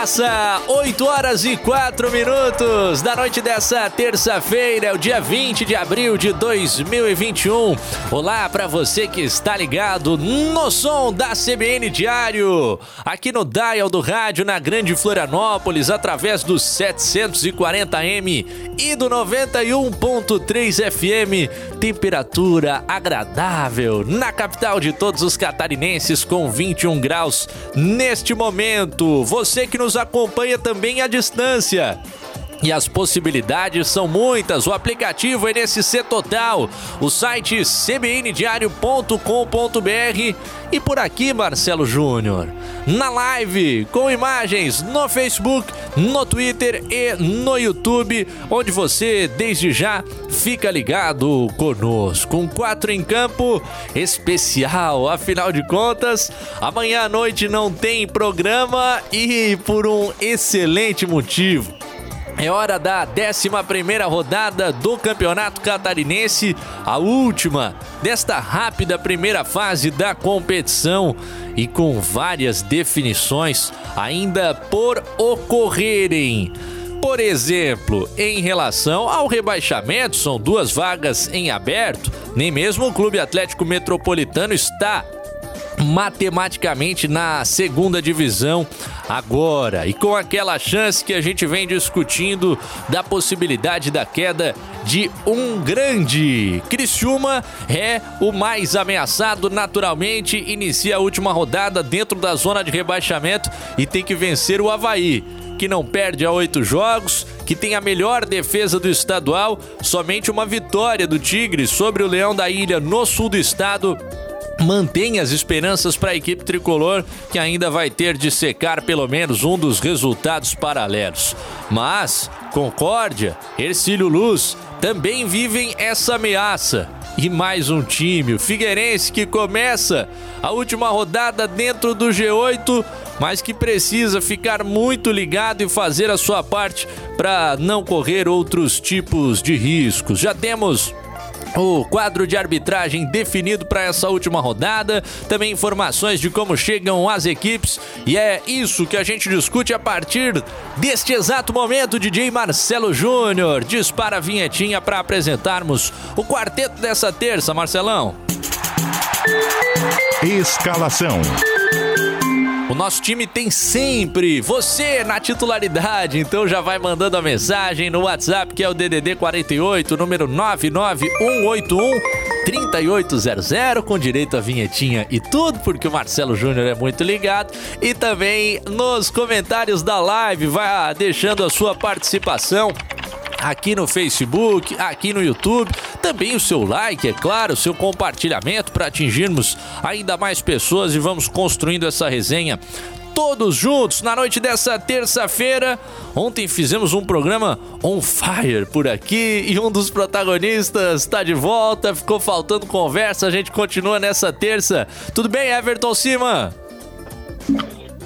Raça! 8 horas e 4 minutos da noite dessa terça-feira, é o dia 20 de abril de 2021. Olá para você que está ligado no som da CBN Diário, aqui no Dial do Rádio na Grande Florianópolis, através do 740M e do 91.3 FM. Temperatura agradável na capital de todos os catarinenses, com 21 graus neste momento. Você que nos acompanha também à distância. E as possibilidades são muitas. O aplicativo é NSC Total, o site cbndiario.com.br e por aqui, Marcelo Júnior, na live com imagens no Facebook, no Twitter e no YouTube, onde você desde já fica ligado conosco. Um 4 em campo especial, afinal de contas, amanhã à noite não tem programa e por um excelente motivo. É hora da 11 rodada do Campeonato Catarinense, a última desta rápida primeira fase da competição e com várias definições ainda por ocorrerem. Por exemplo, em relação ao rebaixamento, são duas vagas em aberto, nem mesmo o Clube Atlético Metropolitano está matematicamente na segunda divisão agora e com aquela chance que a gente vem discutindo da possibilidade da queda de um grande. Criciúma é o mais ameaçado naturalmente, inicia a última rodada dentro da zona de rebaixamento e tem que vencer o Havaí que não perde a oito jogos, que tem a melhor defesa do estadual, somente uma vitória do Tigre sobre o Leão da Ilha no sul do estado mantém as esperanças para a equipe tricolor, que ainda vai ter de secar pelo menos um dos resultados paralelos. Mas Concórdia, Ercílio Luz também vivem essa ameaça. E mais um time, o Figueirense, que começa a última rodada dentro do G8, mas que precisa ficar muito ligado e fazer a sua parte para não correr outros tipos de riscos. Já temos o quadro de arbitragem definido para essa última rodada, também informações de como chegam as equipes, e é isso que a gente discute a partir deste exato momento. DJ Marcelo Júnior dispara a vinhetinha para apresentarmos o quarteto dessa terça, Marcelão. Escalação. O nosso time tem sempre você na titularidade, então já vai mandando a mensagem no WhatsApp que é o DDD 48, número 99181 3800 com direito a vinhetinha e tudo, porque o Marcelo Júnior é muito ligado. E também nos comentários da live, vai deixando a sua participação aqui no Facebook, aqui no YouTube, também o seu like, é claro, o seu compartilhamento para atingirmos ainda mais pessoas e vamos construindo essa resenha todos juntos na noite dessa terça-feira. Ontem fizemos um programa on fire por aqui e um dos protagonistas está de volta. Ficou faltando conversa, a gente continua nessa terça. Tudo bem, Everton Cima?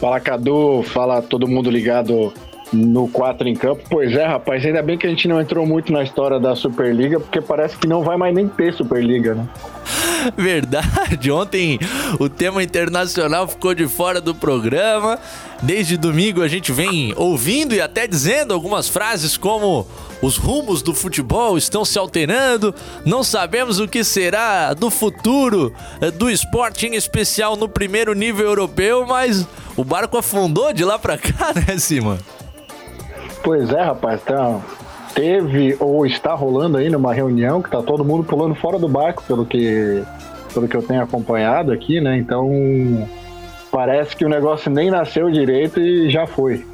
Fala Cadu, fala todo mundo ligado no 4 em campo. Pois é, rapaz, ainda bem que a gente não entrou muito na história da Superliga, porque parece que não vai mais nem ter Superliga, né? Verdade, ontem o tema internacional ficou de fora do programa. Desde domingo a gente vem ouvindo e até dizendo algumas frases como os rumos do futebol estão se alterando, não sabemos o que será do futuro eh, do esporte, em especial no primeiro nível europeu, mas o barco afundou de lá pra cá, né, Simão? Pois é, rapaz, tá, teve ou está rolando aí numa reunião que tá todo mundo pulando fora do barco, pelo que, pelo que eu tenho acompanhado aqui, né? Então parece que o negócio nem nasceu direito e já foi.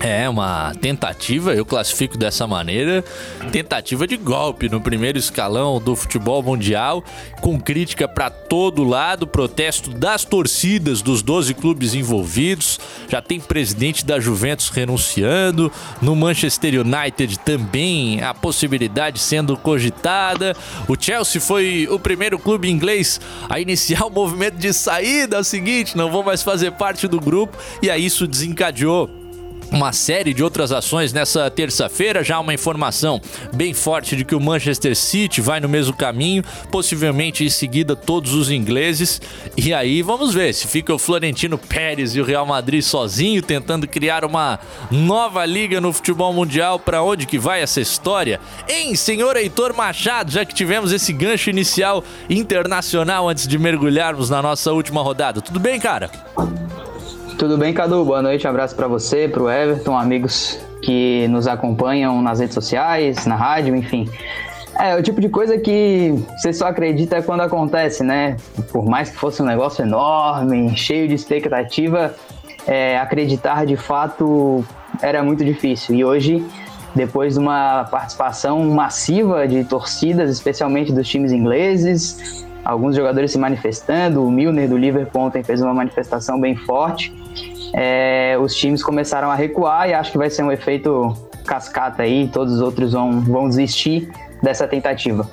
É uma tentativa, eu classifico dessa maneira, tentativa de golpe no primeiro escalão do futebol mundial, com crítica para todo lado, protesto das torcidas dos 12 clubes envolvidos. Já tem presidente da Juventus renunciando, no Manchester United também a possibilidade sendo cogitada. O Chelsea foi o primeiro clube inglês a iniciar o movimento de saída, é o seguinte, não vou mais fazer parte do grupo, e aí isso desencadeou uma série de outras ações nessa terça-feira. Já uma informação bem forte de que o Manchester City vai no mesmo caminho, possivelmente em seguida todos os ingleses. E aí vamos ver se fica o Florentino Pérez e o Real Madrid sozinho tentando criar uma nova liga no futebol mundial. Para onde que vai essa história? Hein, senhor Heitor Machado, já que tivemos esse gancho inicial internacional antes de mergulharmos na nossa última rodada. Tudo bem, cara? Tudo bem, Cadu? Boa noite, um abraço para você, para o Everton, amigos que nos acompanham nas redes sociais, na rádio, enfim. É, o tipo de coisa que você só acredita quando acontece, né? Por mais que fosse um negócio enorme, cheio de expectativa, é, acreditar de fato era muito difícil. E hoje, depois de uma participação massiva de torcidas, especialmente dos times ingleses, alguns jogadores se manifestando, o Milner do Liverpool ontem fez uma manifestação bem forte é, os times começaram a recuar e acho que vai ser um efeito cascata aí, todos os outros vão, vão desistir dessa tentativa.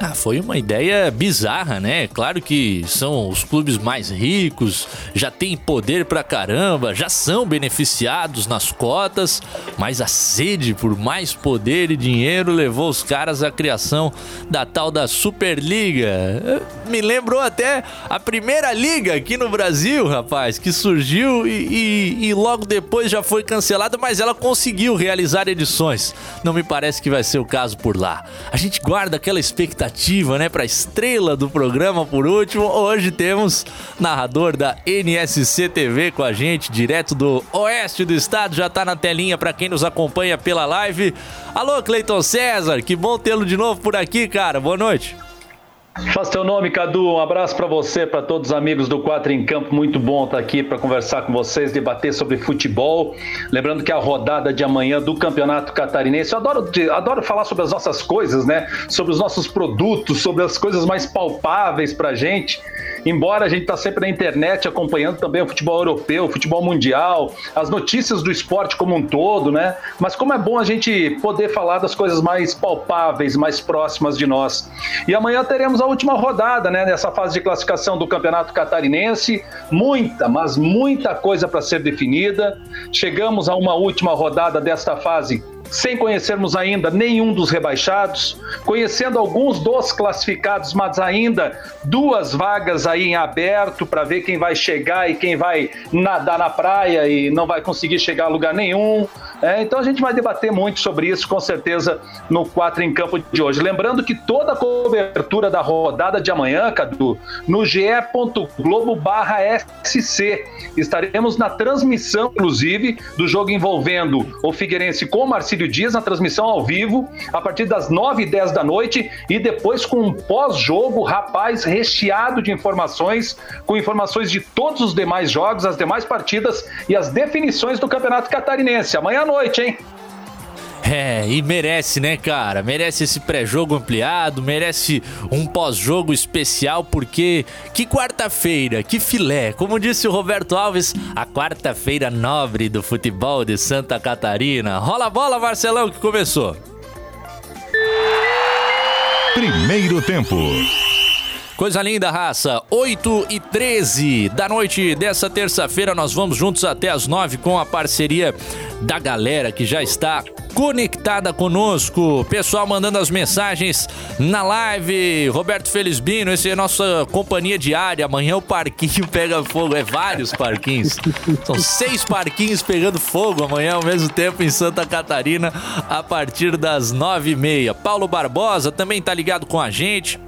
Ah, foi uma ideia bizarra, né? Claro que são os clubes mais ricos, já têm poder pra caramba, já são beneficiados nas cotas, mas a sede por mais poder e dinheiro levou os caras à criação da tal da Superliga. Me lembrou até a primeira liga aqui no Brasil, rapaz, que surgiu e, e, e logo depois já foi cancelada, mas ela conseguiu realizar edições. Não me parece que vai ser o caso por lá. A gente guarda aquela expectativa né, para estrela do programa por último. Hoje temos narrador da NSC TV com a gente, direto do oeste do estado, já tá na telinha para quem nos acompanha pela live. Alô, Cleiton César, que bom tê-lo de novo por aqui, cara. Boa noite. Faz teu nome, Cadu. Um abraço para você, para todos os amigos do Quatro em Campo. Muito bom estar aqui para conversar com vocês, debater sobre futebol. Lembrando que a rodada de amanhã do Campeonato Catarinense, eu adoro, adoro falar sobre as nossas coisas, né? Sobre os nossos produtos, sobre as coisas mais palpáveis para gente embora a gente está sempre na internet acompanhando também o futebol europeu, o futebol mundial, as notícias do esporte como um todo, né? Mas como é bom a gente poder falar das coisas mais palpáveis, mais próximas de nós. E amanhã teremos última rodada, né? Nessa fase de classificação do Campeonato Catarinense, muita, mas muita coisa para ser definida. Chegamos a uma última rodada desta fase sem conhecermos ainda nenhum dos rebaixados, conhecendo alguns dos classificados, mas ainda duas vagas aí em aberto para ver quem vai chegar e quem vai nadar na praia e não vai conseguir chegar a lugar nenhum. É, então a gente vai debater muito sobre isso, com certeza, no 4 em Campo de hoje. Lembrando que toda a cobertura da rodada de amanhã, Cadu, no ge.globo.sc. Estaremos na transmissão, inclusive, do jogo envolvendo o Figueirense com o Marcílio Dias, na transmissão ao vivo, a partir das 9 e 10 da noite, e depois com um pós-jogo, rapaz, recheado de informações, com informações de todos os demais jogos, as demais partidas e as definições do Campeonato Catarinense. Amanhã à noite, hein? É, e merece, né, cara? Merece esse pré-jogo ampliado, merece um pós-jogo especial, porque que quarta-feira, que filé. Como disse o Roberto Alves, a quarta-feira nobre do futebol de Santa Catarina. Rola a bola, Marcelão, que começou. Primeiro tempo. Coisa linda, raça. 8 e 13 da noite dessa terça-feira. Nós vamos juntos até as 9 com a parceria da galera que já está conectada conosco. Pessoal mandando as mensagens na live. Roberto Felizbino, esse é a nossa companhia diária. Amanhã o parquinho pega fogo. É vários parquinhos. São seis parquinhos pegando fogo amanhã ao mesmo tempo em Santa Catarina a partir das nove e meia. Paulo Barbosa também tá ligado com a gente.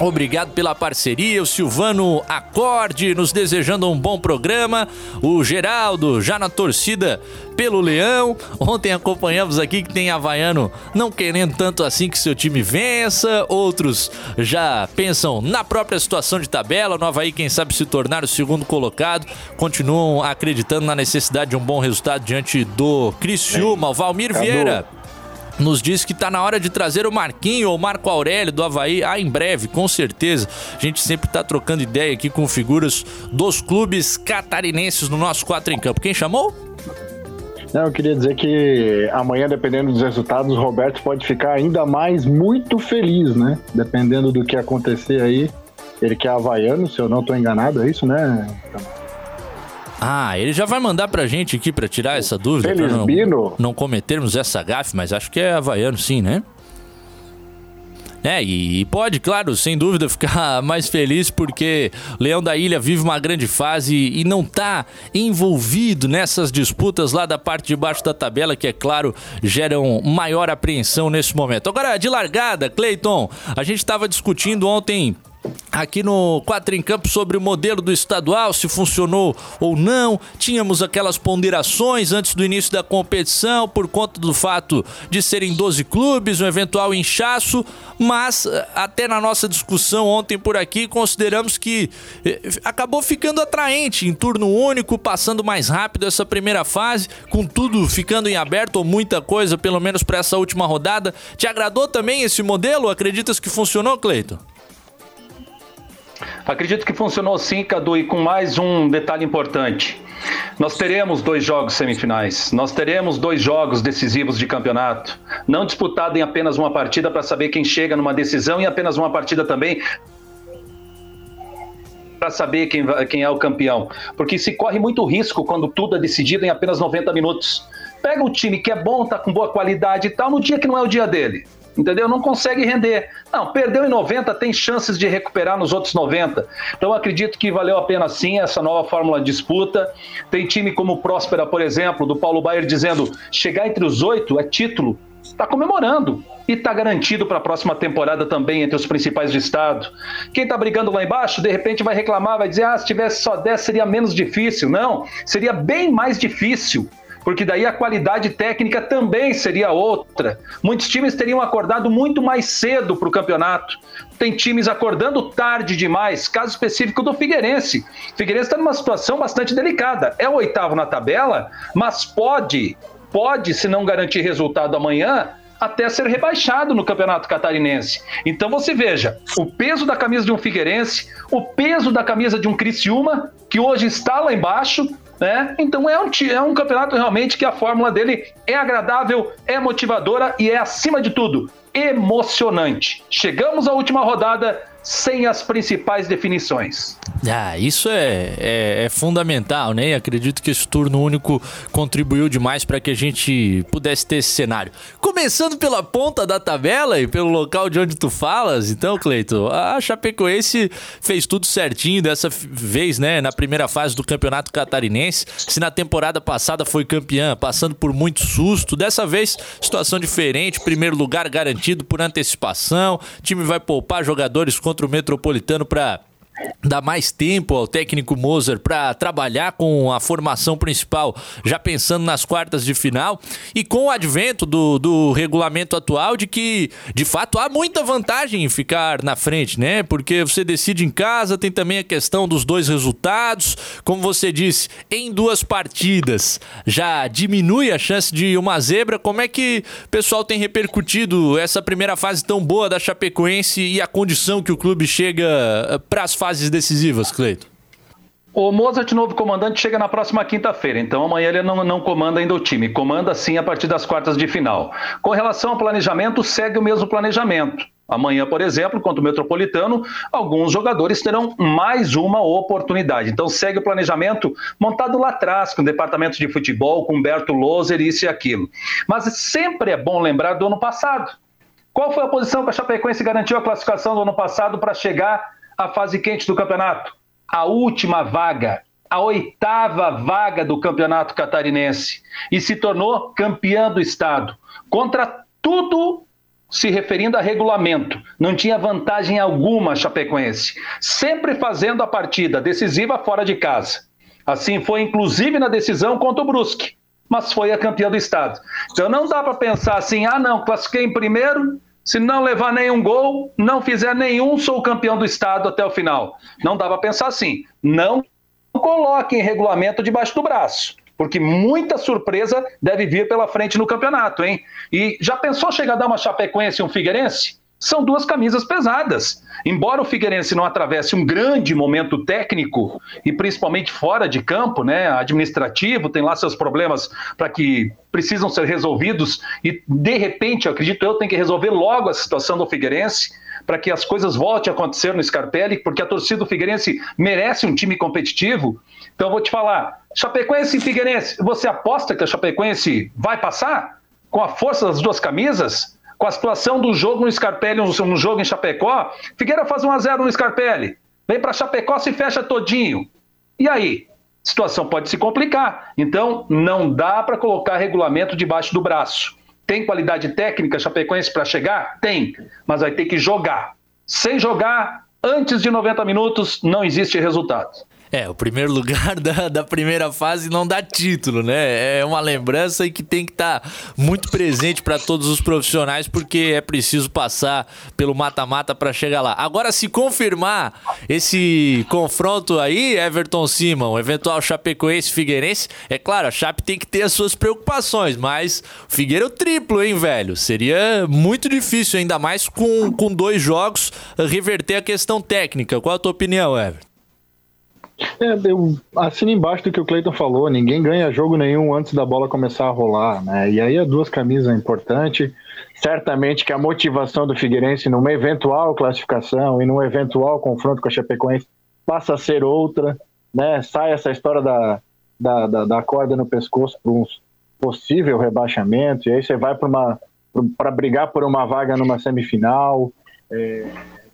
Obrigado pela parceria, o Silvano Acorde nos desejando um bom programa, o Geraldo já na torcida pelo Leão. Ontem acompanhamos aqui que tem Havaiano não querendo tanto assim que seu time vença, outros já pensam na própria situação de tabela, no Havaí quem sabe se tornar o segundo colocado, continuam acreditando na necessidade de um bom resultado diante do Criciúma, o Valmir Vieira nos diz que está na hora de trazer o Marquinho ou Marco Aurélio do Havaí. Ah, em breve, com certeza. A gente sempre está trocando ideia aqui com figuras dos clubes catarinenses no nosso 4 em campo. Quem chamou? Não, eu queria dizer que amanhã, dependendo dos resultados, o Roberto pode ficar ainda mais muito feliz, né? Dependendo do que acontecer aí. Ele que é havaiano, se eu não estou enganado, é isso, né? Ah, ele já vai mandar pra gente aqui pra tirar essa dúvida. Pra não, não cometermos essa gafe, mas acho que é havaiano sim, né? É, e pode, claro, sem dúvida, ficar mais feliz porque Leão da Ilha vive uma grande fase e não tá envolvido nessas disputas lá da parte de baixo da tabela, que é claro, geram maior apreensão nesse momento. Agora, de largada, Cleiton, a gente estava discutindo ontem aqui no Quatro em Campo sobre o modelo do estadual, se funcionou ou não. Tínhamos aquelas ponderações antes do início da competição por conta do fato de serem 12 clubes, um eventual inchaço, mas eh, até na nossa discussão ontem por aqui consideramos que eh, acabou ficando atraente em turno único, passando mais rápido essa primeira fase, com tudo ficando em aberto ou muita coisa, pelo menos para essa última rodada. Te agradou também esse modelo? Acreditas que funcionou, Cleito? Acredito que funcionou sim, Cadu, e com mais um detalhe importante. Nós teremos dois jogos semifinais, nós teremos dois jogos decisivos de campeonato, não disputado em apenas uma partida para saber quem chega numa decisão e apenas uma partida também para saber quem, quem é o campeão. Porque se corre muito risco quando tudo é decidido em apenas 90 minutos. Pega um time que é bom, tá com boa qualidade e tal, no dia que não é o dia dele entendeu? Não consegue render. Não, perdeu em 90, tem chances de recuperar nos outros 90. Então acredito que valeu a pena sim essa nova fórmula de disputa. Tem time como Próspera, por exemplo, do Paulo Baier dizendo chegar entre os oito é título. Está comemorando e está garantido para a próxima temporada também entre os principais do estado. Quem está brigando lá embaixo, de repente vai reclamar, vai dizer: ah, se tivesse só 10 seria menos difícil. Não, seria bem mais difícil porque daí a qualidade técnica também seria outra. Muitos times teriam acordado muito mais cedo para o campeonato. Tem times acordando tarde demais. Caso específico do Figueirense. O Figueirense está numa situação bastante delicada. É o oitavo na tabela, mas pode, pode, se não garantir resultado amanhã, até ser rebaixado no Campeonato Catarinense. Então você veja, o peso da camisa de um Figueirense, o peso da camisa de um Criciúma, que hoje está lá embaixo, né? Então é um, é um campeonato realmente que a fórmula dele é agradável, é motivadora e é, acima de tudo, emocionante. Chegamos à última rodada sem as principais definições. Ah, isso é, é, é, fundamental, né? Acredito que esse turno único contribuiu demais para que a gente pudesse ter esse cenário. Começando pela ponta da tabela e pelo local de onde tu falas, então, Cleito, a Chapecoense fez tudo certinho dessa vez, né? Na primeira fase do Campeonato Catarinense. Se na temporada passada foi campeã, passando por muito susto, dessa vez situação diferente, primeiro lugar garantido por antecipação. Time vai poupar jogadores com contra o Metropolitano para dar mais tempo ao técnico Moser para trabalhar com a formação principal, já pensando nas quartas de final e com o advento do, do regulamento atual de que, de fato, há muita vantagem em ficar na frente, né? Porque você decide em casa, tem também a questão dos dois resultados, como você disse, em duas partidas já diminui a chance de uma zebra. Como é que o pessoal tem repercutido essa primeira fase tão boa da Chapecoense e a condição que o clube chega eh, para as fases decisivas, Cleito? O Mozart, novo comandante, chega na próxima quinta-feira, então amanhã ele não, não comanda ainda o time, comanda sim a partir das quartas de final. Com relação ao planejamento, segue o mesmo planejamento. Amanhã, por exemplo, contra o Metropolitano, alguns jogadores terão mais uma oportunidade. Então segue o planejamento montado lá atrás, com o departamento de futebol, com Humberto Loser, isso e aquilo. Mas sempre é bom lembrar do ano passado. Qual foi a posição que a Chapecoense garantiu a classificação do ano passado para chegar a fase quente do campeonato? A última vaga, a oitava vaga do campeonato catarinense e se tornou campeã do estado. Contra tudo se referindo a regulamento. Não tinha vantagem alguma a Chapecoense, sempre fazendo a partida decisiva fora de casa. Assim foi inclusive na decisão contra o Brusque, mas foi a campeã do estado. Então não dá para pensar assim: "Ah, não, classifiquei em primeiro, se não levar nenhum gol, não fizer nenhum, sou campeão do estado até o final". Não dá para pensar assim. Não coloquem regulamento debaixo do braço porque muita surpresa deve vir pela frente no campeonato, hein? E já pensou chegar a dar uma Chapecoense e um Figueirense? São duas camisas pesadas. Embora o Figueirense não atravesse um grande momento técnico e principalmente fora de campo, né, administrativo, tem lá seus problemas para que precisam ser resolvidos e de repente, eu acredito eu, tem que resolver logo a situação do Figueirense para que as coisas voltem a acontecer no Scarpelli, porque a torcida do Figueirense merece um time competitivo. Então eu vou te falar, Chapecoense e Figueirense, você aposta que a Chapecoense vai passar com a força das duas camisas? Com a situação do jogo no Scarpelli, um jogo em Chapecó, Figueira faz 1 a 0 no Scarpelli. Vem para Chapecó, se fecha todinho. E aí? A situação pode se complicar. Então, não dá para colocar regulamento debaixo do braço. Tem qualidade técnica Chapecoense para chegar? Tem, mas vai ter que jogar. Sem jogar, antes de 90 minutos, não existe resultado. É, o primeiro lugar da, da primeira fase não dá título, né? É uma lembrança e que tem que estar tá muito presente para todos os profissionais, porque é preciso passar pelo mata-mata para chegar lá. Agora, se confirmar esse confronto aí, Everton Simon, eventual Chapecoense Figueirense, é claro, a Chape tem que ter as suas preocupações, mas o Figueira é o triplo, hein, velho? Seria muito difícil, ainda mais com, com dois jogos, reverter a questão técnica. Qual a tua opinião, Everton? É, eu assino embaixo do que o Cleiton falou, ninguém ganha jogo nenhum antes da bola começar a rolar, né? E aí as duas camisas é importante. Certamente que a motivação do Figueirense numa eventual classificação e num eventual confronto com a Chapecoense passa a ser outra, né? Sai essa história da, da, da, da corda no pescoço para um possível rebaixamento, e aí você vai para para brigar por uma vaga numa semifinal. É,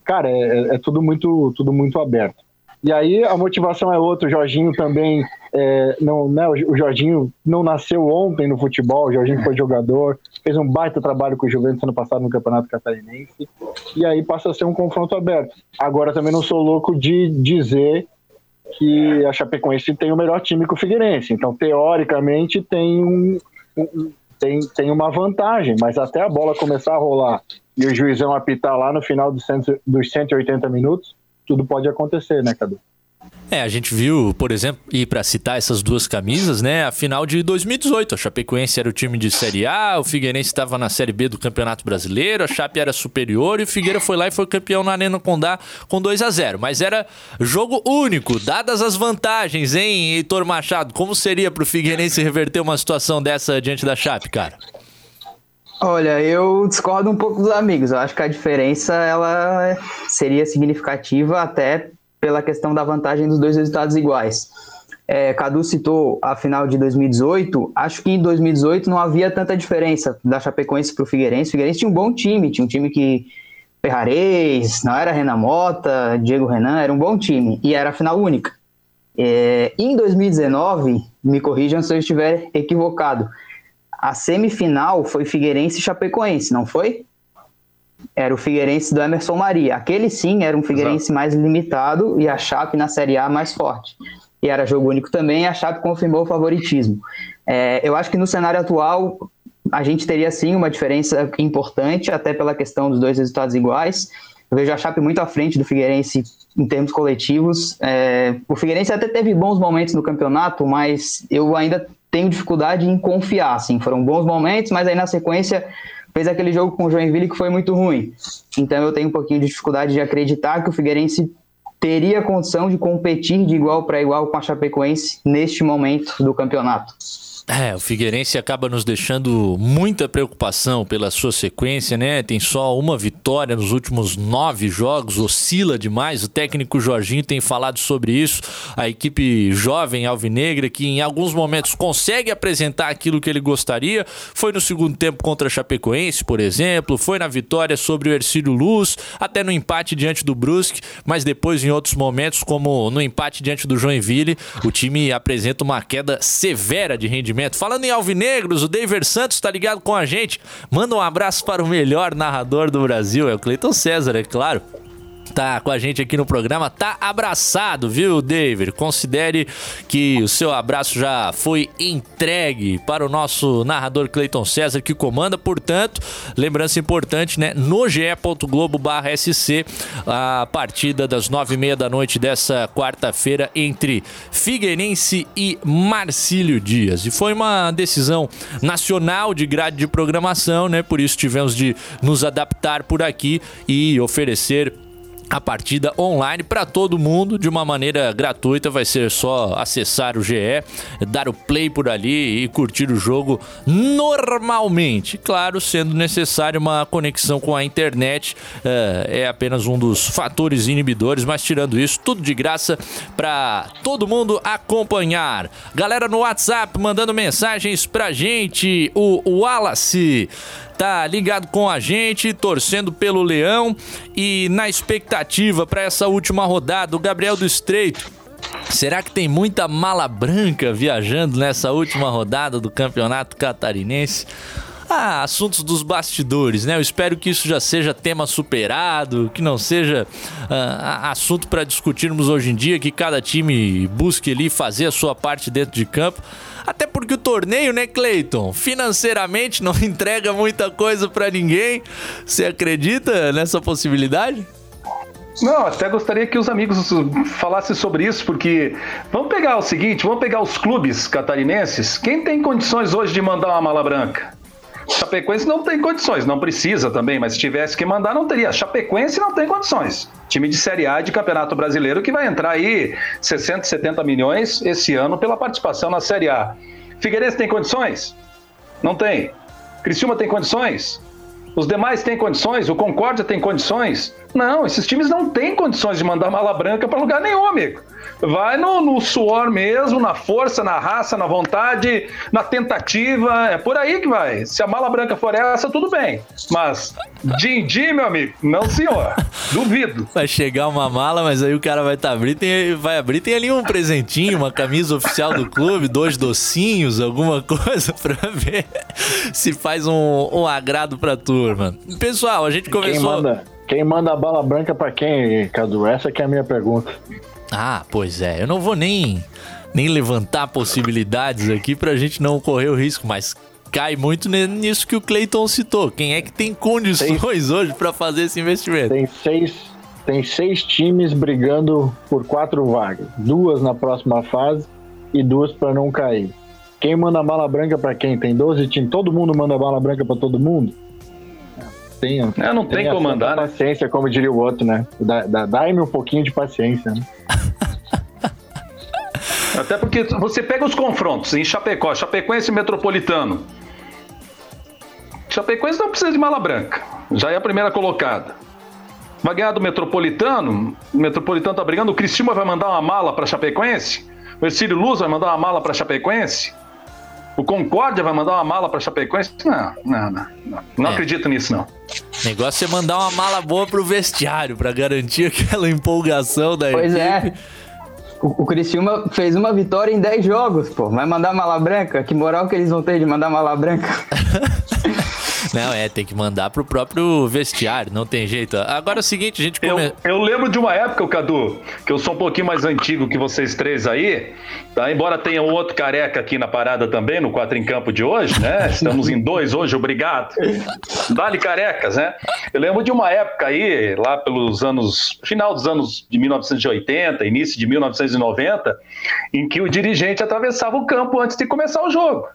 cara, é, é tudo muito tudo muito aberto. E aí a motivação é outra. O Jorginho também é, não, né? O Jorginho não nasceu ontem no futebol. O Jorginho foi jogador, fez um baita trabalho com o Juventus ano passado no Campeonato Catarinense. E aí passa a ser um confronto aberto. Agora também não sou louco de dizer que a Chapecoense tem o melhor time que o Figueirense. Então teoricamente tem um, um tem, tem uma vantagem, mas até a bola começar a rolar e o juizão apitar lá no final dos, cento, dos 180 minutos, tudo pode acontecer, né, Cadu? É, a gente viu, por exemplo, e para citar essas duas camisas, né? A final de 2018, a Chapecoense era o time de Série A, o Figueirense estava na Série B do Campeonato Brasileiro, a Chape era superior e o Figueira foi lá e foi campeão na Arena Condá com 2 a 0 Mas era jogo único, dadas as vantagens, hein, Heitor Machado? Como seria para o Figueirense reverter uma situação dessa diante da Chape, cara? Olha, eu discordo um pouco dos amigos. Eu acho que a diferença ela seria significativa até pela questão da vantagem dos dois resultados iguais. É, Cadu citou a final de 2018. Acho que em 2018 não havia tanta diferença da Chapecoense para o Figueirense. O Figueirense tinha um bom time, tinha um time que Ferrarez, não era Renan Mota, Diego Renan, era um bom time e era a final única. É, em 2019, me corrijam se eu estiver equivocado a semifinal foi Figueirense e Chapecoense, não foi? Era o Figueirense do Emerson Maria. Aquele sim era um Figueirense Exato. mais limitado e a Chape na Série A mais forte. E era jogo único também, e a Chape confirmou o favoritismo. É, eu acho que no cenário atual a gente teria sim uma diferença importante, até pela questão dos dois resultados iguais. Eu vejo a Chape muito à frente do Figueirense em termos coletivos. É, o Figueirense até teve bons momentos no campeonato, mas eu ainda tenho dificuldade em confiar, assim, foram bons momentos, mas aí na sequência fez aquele jogo com o Joinville que foi muito ruim. Então eu tenho um pouquinho de dificuldade de acreditar que o Figueirense teria condição de competir de igual para igual com a Chapecoense neste momento do campeonato. É, o Figueirense acaba nos deixando muita preocupação pela sua sequência, né? Tem só uma vitória nos últimos nove jogos, oscila demais. O técnico Jorginho tem falado sobre isso. A equipe jovem alvinegra, que em alguns momentos consegue apresentar aquilo que ele gostaria, foi no segundo tempo contra a Chapecoense, por exemplo, foi na vitória sobre o Ercílio Luz, até no empate diante do Brusque, mas depois em outros momentos, como no empate diante do Joinville, o time apresenta uma queda severa de rendimento Falando em Alvinegros, o David Santos tá ligado com a gente. Manda um abraço para o melhor narrador do Brasil, é o Cleiton César, é claro tá com a gente aqui no programa, tá abraçado, viu, David? Considere que o seu abraço já foi entregue para o nosso narrador Cleiton César, que comanda, portanto, lembrança importante, né? No ge.globo.sc, a partida das nove e meia da noite dessa quarta-feira entre Figueirense e Marcílio Dias. E foi uma decisão nacional de grade de programação, né? Por isso tivemos de nos adaptar por aqui e oferecer a partida online para todo mundo de uma maneira gratuita. Vai ser só acessar o GE, dar o play por ali e curtir o jogo normalmente. Claro, sendo necessário uma conexão com a internet, é, é apenas um dos fatores inibidores, mas tirando isso, tudo de graça para todo mundo acompanhar. Galera no WhatsApp mandando mensagens pra gente, o Wallace tá ligado com a gente, torcendo pelo Leão e na expectativa para essa última rodada, o Gabriel do Estreito. Será que tem muita mala branca viajando nessa última rodada do Campeonato Catarinense? Ah, assuntos dos bastidores, né? Eu espero que isso já seja tema superado, que não seja ah, assunto para discutirmos hoje em dia, que cada time busque ali fazer a sua parte dentro de campo. Até porque o torneio, né, Cleiton, financeiramente não entrega muita coisa para ninguém. Você acredita nessa possibilidade? Não, até gostaria que os amigos falassem sobre isso, porque vamos pegar o seguinte, vamos pegar os clubes catarinenses. Quem tem condições hoje de mandar uma mala branca? Chapecoense não tem condições, não precisa também, mas se tivesse que mandar, não teria. Chapecoense não tem condições. Time de Série A de Campeonato Brasileiro que vai entrar aí 60, 70 milhões esse ano pela participação na Série A. Figueirense tem condições? Não tem. Criciúma tem condições? Os demais têm condições? O Concórdia tem condições? Não, esses times não têm condições de mandar mala branca para lugar nenhum, amigo. Vai no, no, suor mesmo, na força, na raça, na vontade, na tentativa. É por aí que vai. Se a mala branca for essa, tudo bem. Mas din-din, meu amigo, não senhor. Duvido. Vai chegar uma mala, mas aí o cara vai tá abrir, tem, vai abrir, tem ali um presentinho, uma camisa oficial do clube, dois docinhos, alguma coisa pra ver se faz um, um agrado pra turma. Pessoal, a gente começou. Quem manda, a bala branca pra quem, Cadu? Essa que é a minha pergunta. Ah, pois é. Eu não vou nem, nem levantar possibilidades aqui pra gente não correr o risco, mas cai muito nisso que o Clayton citou. Quem é que tem condições tem, hoje para fazer esse investimento? Tem seis, tem seis times brigando por quatro vagas, duas na próxima fase e duas para não cair. Quem manda bala branca para quem? Tem 12 times, todo mundo manda bala branca para todo mundo? Tem, é, não tem, tem como mandar, né? Paciência, como diria o outro, né? Dá-me um pouquinho de paciência, né? Até porque você pega os confrontos em Chapecó, Chapecoense Metropolitano. Chapecoense não precisa de mala branca, já é a primeira colocada. Vai ganhar do Metropolitano, o Metropolitano tá brigando, o Cristina vai mandar uma mala para Chapecoense, o Ercílio Luz vai mandar uma mala para Chapecoense, o Concórdia vai mandar uma mala para Chapecoense? Não, não, não. Não, não é. acredito nisso, não. O negócio é mandar uma mala boa pro vestiário, para garantir aquela empolgação da pois equipe. Pois é. O, o Criciúma fez uma vitória em 10 jogos, pô. Vai mandar mala branca? Que moral que eles vão ter de mandar mala branca? Não, é, tem que mandar pro próprio vestiário, não tem jeito. Agora é o seguinte, a gente come... eu, eu lembro de uma época, Cadu, que eu sou um pouquinho mais antigo que vocês três aí, tá? Embora tenha um outro careca aqui na parada também, no quatro em campo de hoje, né? Estamos em dois hoje, obrigado. Dali carecas, né? Eu lembro de uma época aí, lá pelos anos, final dos anos de 1980, início de 1990, em que o dirigente atravessava o campo antes de começar o jogo.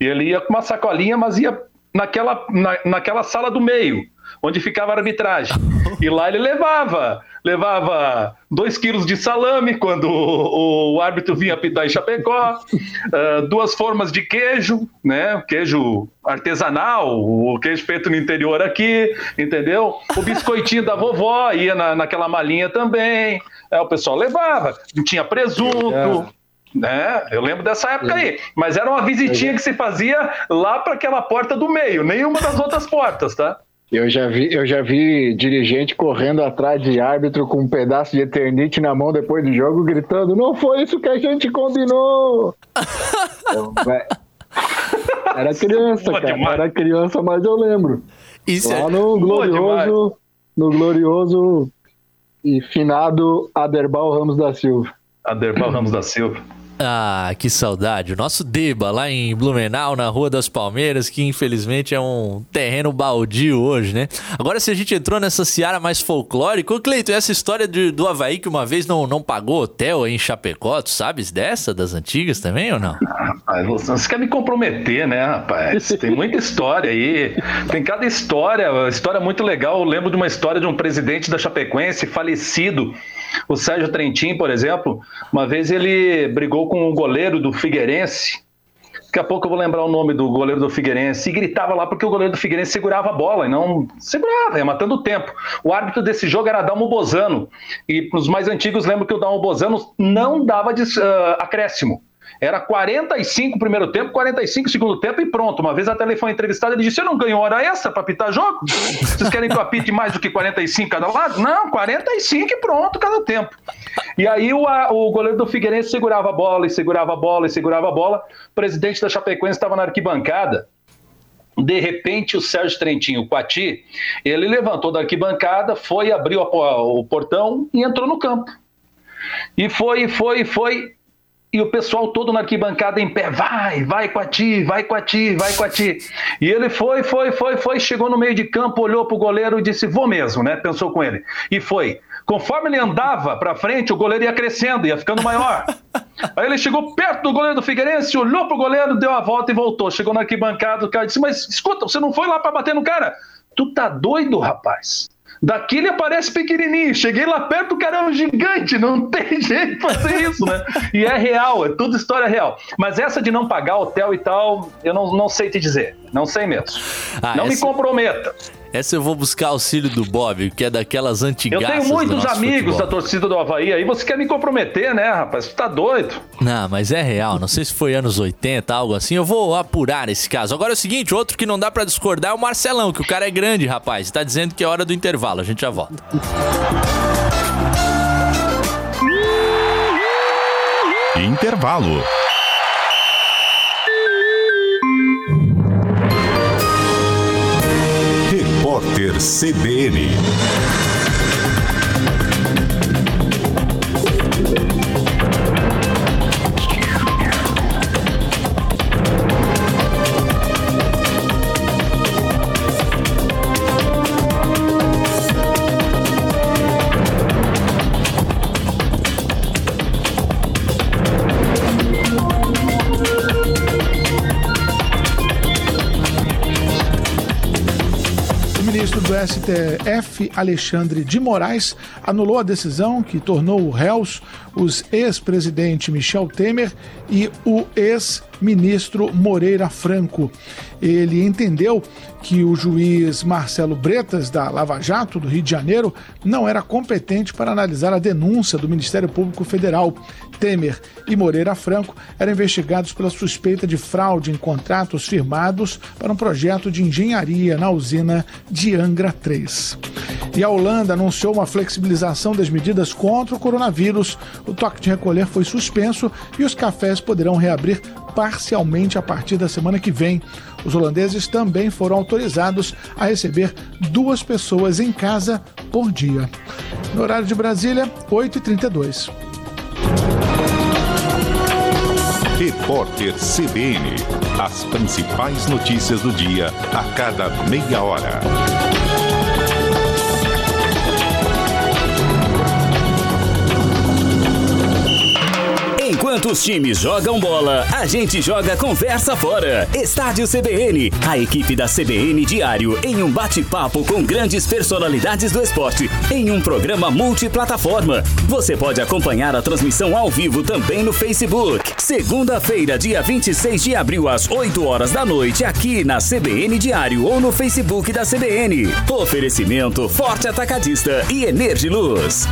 E ele ia com uma sacolinha, mas ia naquela, na, naquela sala do meio, onde ficava a arbitragem. E lá ele levava, levava dois quilos de salame quando o, o árbitro vinha apitar em Chapecó, uh, duas formas de queijo, né? Queijo artesanal, o queijo feito no interior aqui, entendeu? O biscoitinho da vovó ia na, naquela malinha também. É, o pessoal levava, tinha presunto, né? Eu lembro dessa época aí. Mas era uma visitinha que se fazia lá para aquela porta do meio, nenhuma das outras portas, tá? Eu já, vi, eu já vi dirigente correndo atrás de árbitro com um pedaço de eternite na mão depois do jogo, gritando: Não foi isso que a gente combinou! Era criança, cara. Demais. Era criança, mas eu lembro. Isso Lá é... no glorioso, no glorioso e finado Aderbal Ramos da Silva. Aderbal Ramos da Silva. Ah, que saudade. O nosso Deba lá em Blumenau, na Rua das Palmeiras, que infelizmente é um terreno baldio hoje, né? Agora, se a gente entrou nessa seara mais folclórica, ô Cleito, essa história de, do Havaí que uma vez não, não pagou hotel em Chapecó, tu sabes dessa, das antigas também ou não? Rapaz, você quer me comprometer, né, rapaz? Tem muita história aí. Tem cada história, história muito legal. Eu lembro de uma história de um presidente da Chapecoense falecido o Sérgio Trentin, por exemplo, uma vez ele brigou com o goleiro do Figueirense. Daqui a pouco eu vou lembrar o nome do goleiro do Figueirense. E gritava lá porque o goleiro do Figueirense segurava a bola e não segurava, ia matando o tempo. O árbitro desse jogo era Dalmo Bozano. E os mais antigos lembram que o Dalmo Bozano não dava uh, acréscimo. Era 45 primeiro tempo, 45 segundo tempo e pronto. Uma vez a tele foi entrevistada e disse: Você não ganhou hora extra para apitar jogo? Vocês querem que eu apite mais do que 45 cada lado? Não, 45 e pronto cada tempo. E aí o, a, o goleiro do Figueirense segurava a bola e segurava a bola e segurava a bola. O presidente da Chapecoense estava na arquibancada. De repente, o Sérgio Trentinho, o Quati, ele levantou da arquibancada, foi, abriu a, o portão e entrou no campo. E foi, foi, foi e o pessoal todo na arquibancada em pé, vai, vai com a ti, vai com a ti, vai com a ti. E ele foi, foi, foi, foi, chegou no meio de campo, olhou pro goleiro e disse, vou mesmo, né? Pensou com ele. E foi. Conforme ele andava para frente, o goleiro ia crescendo, ia ficando maior. Aí ele chegou perto do goleiro do Figueirense, olhou pro goleiro, deu a volta e voltou. Chegou na arquibancada, o cara disse, mas escuta, você não foi lá para bater no cara? Tu tá doido, rapaz? Daqui ele aparece pequenininho. Cheguei lá perto, o cara é um gigante. Não tem jeito de fazer isso, né? E é real, é tudo história real. Mas essa de não pagar hotel e tal, eu não, não sei te dizer. Não sei mesmo. Ah, não essa... me comprometa. Essa eu vou buscar auxílio do Bob, que é daquelas antigas. Eu tenho muitos amigos futebol. da torcida do Havaí aí. Você quer me comprometer, né, rapaz? Você tá doido? Não, mas é real. Não sei se foi anos 80, algo assim. Eu vou apurar esse caso. Agora é o seguinte: outro que não dá para discordar é o Marcelão, que o cara é grande, rapaz. Tá dizendo que é hora do intervalo. A gente já volta. Intervalo. CBN. STF, Alexandre de Moraes, anulou a decisão que tornou réus os ex-presidente Michel Temer e o ex-ministro Moreira Franco. Ele entendeu que o juiz Marcelo Bretas, da Lava Jato, do Rio de Janeiro, não era competente para analisar a denúncia do Ministério Público Federal. Temer e Moreira Franco eram investigados pela suspeita de fraude em contratos firmados para um projeto de engenharia na usina de Angra 3. E a Holanda anunciou uma flexibilização das medidas contra o coronavírus. O toque de recolher foi suspenso e os cafés poderão reabrir parcialmente a partir da semana que vem. Os holandeses também foram autorizados a receber duas pessoas em casa por dia. No horário de Brasília, 8h32. Repórter CBN. As principais notícias do dia a cada meia hora. Enquanto os times jogam bola, a gente joga conversa fora. Estádio CBN, a equipe da CBN diário em um bate-papo com grandes personalidades do esporte em um programa multiplataforma. Você pode acompanhar a transmissão ao vivo também no Facebook. Segunda-feira, dia 26 de abril, às 8 horas da noite, aqui na CBN Diário ou no Facebook da CBN. Oferecimento Forte Atacadista e Energiluz.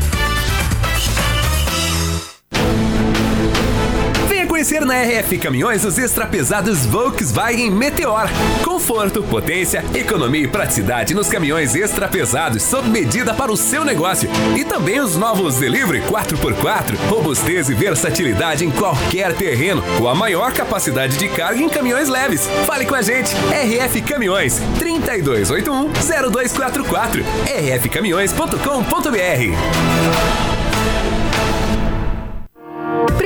Na RF Caminhões os extrapesados Volkswagen Meteor. Conforto, potência, economia e praticidade nos caminhões extrapesados sob medida para o seu negócio. E também os novos Delivery 4x4, robustez e versatilidade em qualquer terreno, com a maior capacidade de carga em caminhões leves. Fale com a gente, RF Caminhões, 3281 0244, rfcaminhões.com.br.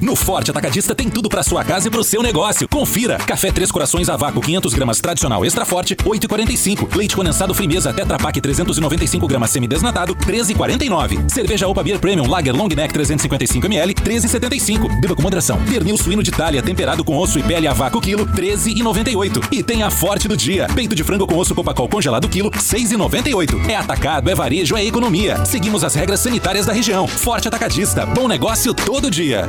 No Forte Atacadista tem tudo para sua casa e para o seu negócio. Confira: café Três Corações a vácuo 500 gramas tradicional extra forte 8,45. Leite condensado Frimeza Tetra Pak 395 gramas semidesnatado 13,49. Cerveja Opa Beer Premium Lager Long Neck 355 ml 13,75. Beba com moderação. Pernil suíno de Itália temperado com osso e pele a vácuo quilo 13,98. E tem a Forte do dia: peito de frango com osso Copacol congelado quilo 6,98. É atacado, é varejo, é economia. Seguimos as regras sanitárias da região. Forte Atacadista. Bom negócio todo dia.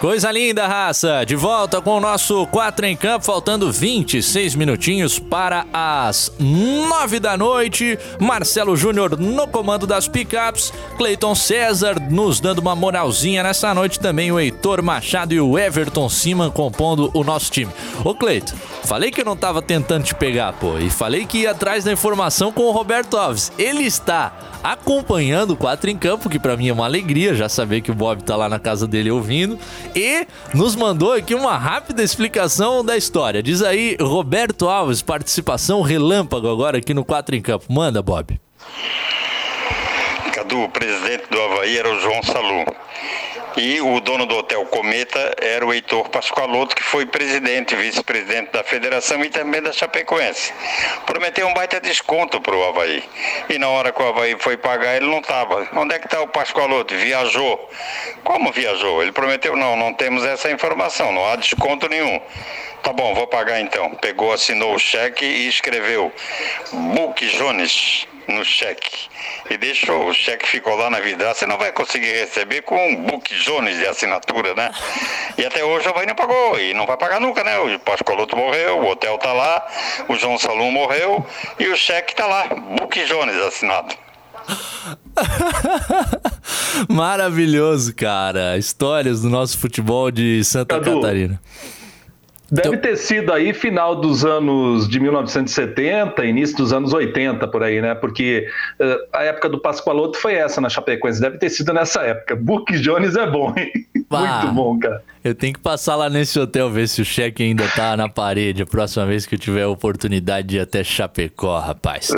Coisa linda, raça! De volta com o nosso 4 em campo, faltando 26 minutinhos para as 9 da noite. Marcelo Júnior no comando das picapes, Cleiton César nos dando uma moralzinha nessa noite também, o Heitor Machado e o Everton Siman compondo o nosso time. Ô Cleiton, falei que eu não tava tentando te pegar, pô, e falei que ia atrás da informação com o Roberto Alves. Ele está acompanhando o 4 em campo, que para mim é uma alegria já saber que o Bob tá lá na casa dele ouvindo e nos mandou aqui uma rápida explicação da história. Diz aí, Roberto Alves, participação relâmpago agora aqui no 4 em Campo. Manda, Bob. Cadu, o presidente do Havaí era o João Salu. E o dono do Hotel Cometa era o Heitor Pascoaloto, que foi presidente, vice-presidente da federação e também da Chapecoense. Prometeu um baita desconto para o Havaí. E na hora que o Havaí foi pagar, ele não estava. Onde é que está o Pascoaloto? Viajou. Como viajou? Ele prometeu, não, não temos essa informação, não há desconto nenhum. Tá bom, vou pagar então. Pegou, assinou o cheque e escreveu Book Jones no cheque. E deixou, o cheque ficou lá na vidraça, você não vai conseguir receber com um book Jones de assinatura, né? E até hoje o Havaí não pagou, e não vai pagar nunca, né? O Pascoloto morreu, o hotel tá lá, o João Salum morreu, e o cheque tá lá, book Jones assinado. Maravilhoso, cara. Histórias do nosso futebol de Santa Cadu. Catarina. Deve então... ter sido aí final dos anos de 1970, início dos anos 80, por aí, né? Porque uh, a época do Pascoaloto foi essa na Chapecoense. Deve ter sido nessa época. Book Jones é bom, hein? Ah, Muito bom, cara. Eu tenho que passar lá nesse hotel ver se o cheque ainda tá na parede a próxima vez que eu tiver a oportunidade de ir até Chapecó, rapaz.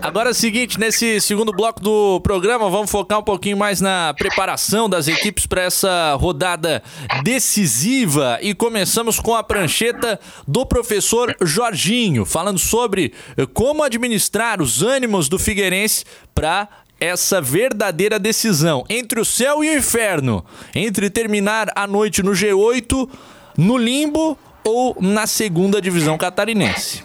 Agora é o seguinte, nesse segundo bloco do programa, vamos focar um pouquinho mais na preparação das equipes para essa rodada decisiva. E começamos com a prancheta do professor Jorginho, falando sobre como administrar os ânimos do Figueirense para essa verdadeira decisão. Entre o céu e o inferno, entre terminar a noite no G8, no limbo ou na segunda divisão catarinense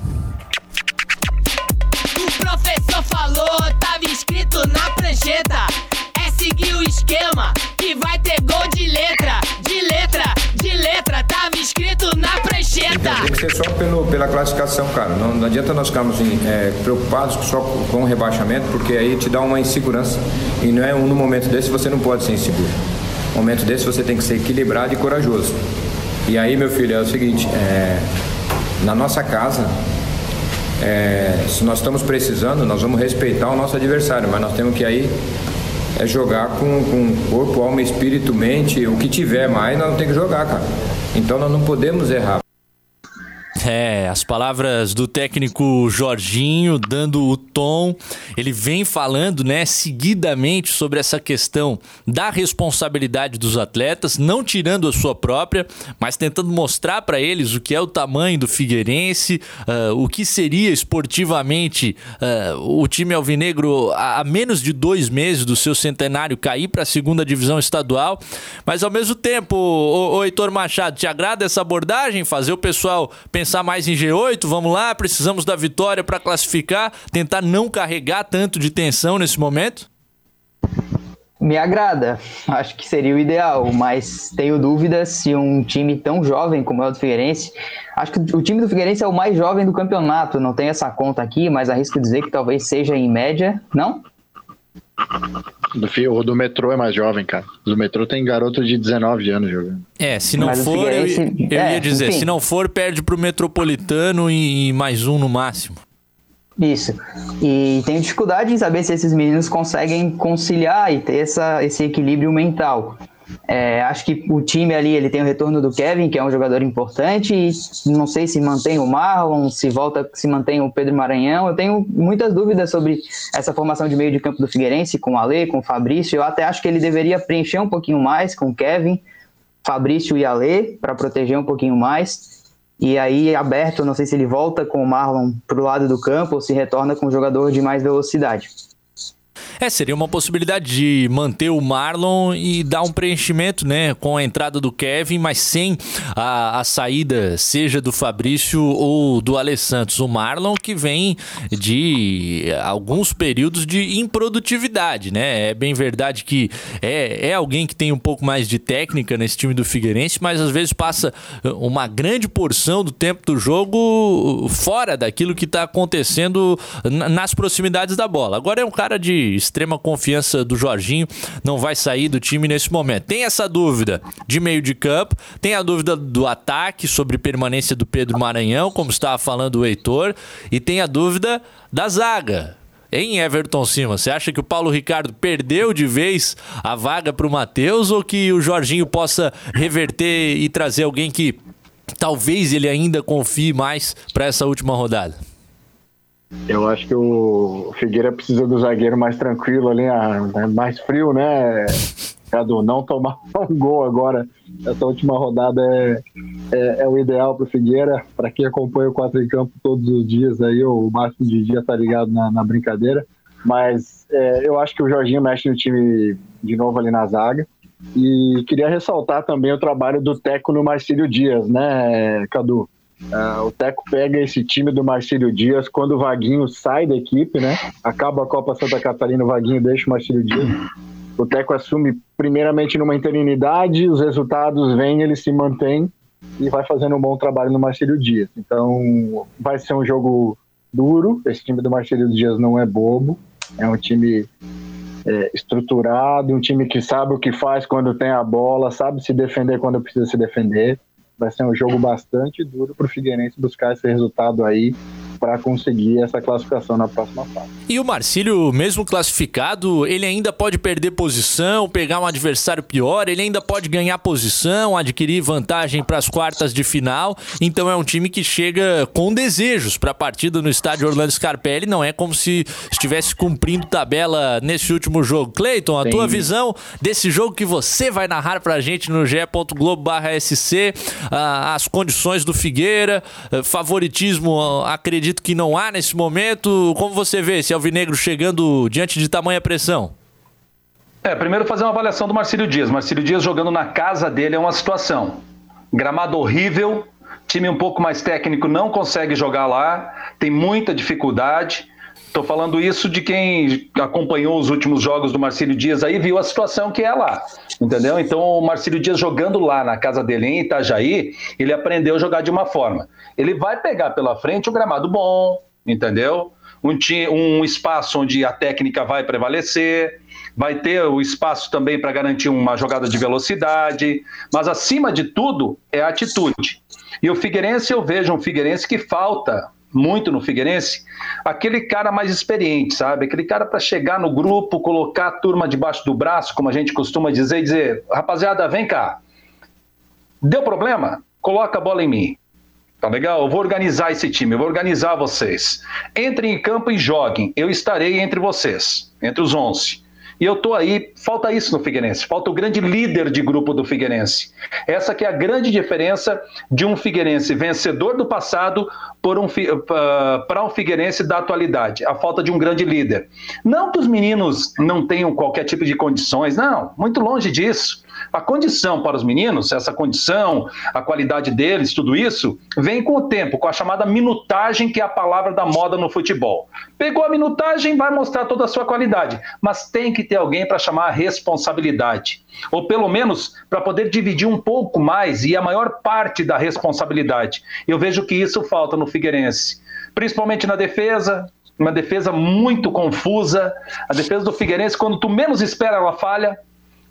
prancheta. É seguir o esquema que vai ter gol de letra, de letra, de letra. Tava escrito na prancheta. Tem que ser só pelo, pela classificação, cara. Não, não adianta nós ficarmos é, preocupados só com o rebaixamento, porque aí te dá uma insegurança. E não é um, no momento desse você não pode ser inseguro. No momento desse você tem que ser equilibrado e corajoso. E aí, meu filho, é o seguinte, é, na nossa casa, é, se nós estamos precisando, nós vamos respeitar o nosso adversário, mas nós temos que aí é jogar com, com corpo, alma, espírito, mente, o que tiver mais, nós não temos que jogar, cara. Então nós não podemos errar. É, as palavras do técnico Jorginho dando o tom. Ele vem falando, né, seguidamente sobre essa questão da responsabilidade dos atletas, não tirando a sua própria, mas tentando mostrar para eles o que é o tamanho do Figueirense, uh, o que seria esportivamente uh, o time alvinegro a, a, menos de dois meses do seu centenário cair para a segunda divisão estadual. Mas ao mesmo tempo, o, o Heitor Machado, te agrada essa abordagem? Fazer o pessoal pensar pensar mais em G8, vamos lá, precisamos da vitória para classificar, tentar não carregar tanto de tensão nesse momento? Me agrada, acho que seria o ideal, mas tenho dúvidas se um time tão jovem como é o do Figueirense, acho que o time do Figueirense é o mais jovem do campeonato, não tenho essa conta aqui, mas arrisco dizer que talvez seja em média, não? Do, o do metrô é mais jovem, cara. O do metrô tem garoto de 19 anos jogando. É, se não Mas for, eu, eu é, ia dizer, enfim. se não for, perde pro metropolitano e, e mais um no máximo. Isso. E tenho dificuldade em saber se esses meninos conseguem conciliar e ter essa, esse equilíbrio mental. É, acho que o time ali ele tem o retorno do Kevin, que é um jogador importante, e não sei se mantém o Marlon, se volta, se mantém o Pedro Maranhão. Eu tenho muitas dúvidas sobre essa formação de meio de campo do Figueirense, com o Ale, com o Fabrício. Eu até acho que ele deveria preencher um pouquinho mais com o Kevin, Fabrício e Ale, para proteger um pouquinho mais. E aí, aberto, não sei se ele volta com o Marlon para o lado do campo ou se retorna com um jogador de mais velocidade. É, seria uma possibilidade de manter o Marlon e dar um preenchimento, né, com a entrada do Kevin, mas sem a, a saída, seja do Fabrício ou do Alessandro. O Marlon que vem de alguns períodos de improdutividade, né? É bem verdade que é, é alguém que tem um pouco mais de técnica nesse time do Figueirense, mas às vezes passa uma grande porção do tempo do jogo fora daquilo que está acontecendo nas proximidades da bola. Agora é um cara de extrema confiança do Jorginho, não vai sair do time nesse momento. Tem essa dúvida de meio de campo, tem a dúvida do ataque sobre permanência do Pedro Maranhão, como estava falando o Heitor, e tem a dúvida da zaga. Em Everton Cima, você acha que o Paulo Ricardo perdeu de vez a vaga para o Matheus ou que o Jorginho possa reverter e trazer alguém que talvez ele ainda confie mais para essa última rodada? Eu acho que o Figueira precisa do zagueiro mais tranquilo ali, né, mais frio, né? Cadu, não tomar um gol agora. Essa última rodada é, é, é o ideal para o Figueira. Para quem acompanha o 4 em campo todos os dias, aí o máximo de dia tá ligado na, na brincadeira. Mas é, eu acho que o Jorginho mexe no time de novo ali na zaga. E queria ressaltar também o trabalho do Teco no Marcílio Dias, né, Cadu? Uh, o Teco pega esse time do Marcílio Dias quando o Vaguinho sai da equipe, né? Acaba a Copa Santa Catarina, o Vaguinho deixa o Marcílio Dias. O Teco assume primeiramente numa interinidade, os resultados vêm, ele se mantém e vai fazendo um bom trabalho no Marcílio Dias. Então vai ser um jogo duro. Esse time do Marcílio Dias não é bobo, é um time é, estruturado, um time que sabe o que faz quando tem a bola, sabe se defender quando precisa se defender vai ser um jogo bastante duro para o Figueirense buscar esse resultado aí para conseguir essa classificação na próxima fase. E o Marcílio, mesmo classificado, ele ainda pode perder posição, pegar um adversário pior, ele ainda pode ganhar posição, adquirir vantagem para as quartas de final. Então é um time que chega com desejos para a partida no estádio Orlando Scarpelli. Não é como se estivesse cumprindo tabela nesse último jogo. Cleiton, a Sim. tua visão desse jogo que você vai narrar para a gente no ge.globo/sc, ah, as condições do Figueira, ah, favoritismo, acredito acredito que não há nesse momento. Como você vê esse Alvinegro chegando diante de tamanha pressão? É, primeiro fazer uma avaliação do Marcílio Dias. Marcílio Dias jogando na casa dele é uma situação. Gramado horrível, time um pouco mais técnico não consegue jogar lá, tem muita dificuldade. Estou falando isso de quem acompanhou os últimos jogos do Marcílio Dias aí, viu a situação que é lá. Entendeu? Então, o Marcílio Dias jogando lá na casa dele em Itajaí, ele aprendeu a jogar de uma forma. Ele vai pegar pela frente o gramado bom, entendeu? Um, um espaço onde a técnica vai prevalecer, vai ter o espaço também para garantir uma jogada de velocidade, mas acima de tudo é a atitude. E o Figueirense, eu vejo um Figueirense que falta muito no Figueirense, aquele cara mais experiente, sabe? Aquele cara para chegar no grupo, colocar a turma debaixo do braço, como a gente costuma dizer, e dizer: rapaziada, vem cá. Deu problema? Coloca a bola em mim. Tá legal? Eu vou organizar esse time, eu vou organizar vocês. Entrem em campo e joguem. Eu estarei entre vocês, entre os 11. E eu tô aí, falta isso no Figueirense, falta o grande líder de grupo do Figueirense. Essa que é a grande diferença de um Figueirense vencedor do passado por um, para um Figueirense da atualidade, a falta de um grande líder. Não que os meninos não tenham qualquer tipo de condições, não, muito longe disso. A condição para os meninos, essa condição, a qualidade deles, tudo isso, vem com o tempo, com a chamada minutagem, que é a palavra da moda no futebol. Pegou a minutagem, vai mostrar toda a sua qualidade, mas tem que ter alguém para chamar a responsabilidade. Ou pelo menos para poder dividir um pouco mais e a maior parte da responsabilidade. Eu vejo que isso falta no Figueirense, principalmente na defesa, uma defesa muito confusa. A defesa do Figueirense, quando tu menos espera, ela falha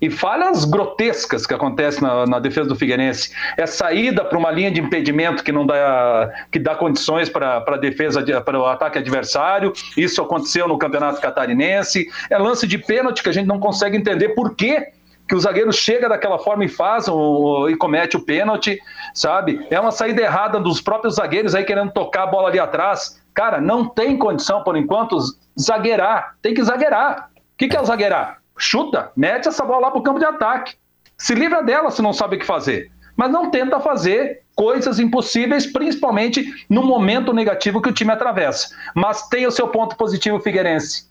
e falhas grotescas que acontecem na, na defesa do Figueirense. É saída para uma linha de impedimento que não dá, que dá condições para a defesa, para o ataque adversário. Isso aconteceu no Campeonato Catarinense. É lance de pênalti que a gente não consegue entender por quê que o zagueiro chega daquela forma e faz o, e comete o pênalti, sabe? É uma saída errada dos próprios zagueiros aí querendo tocar a bola ali atrás. Cara, não tem condição, por enquanto, zagueirar. Tem que zagueirar. O que, que é o zagueirar? Chuta, mete essa bola lá para o campo de ataque. Se livra dela se não sabe o que fazer. Mas não tenta fazer coisas impossíveis, principalmente no momento negativo que o time atravessa. Mas tem o seu ponto positivo, Figueirense.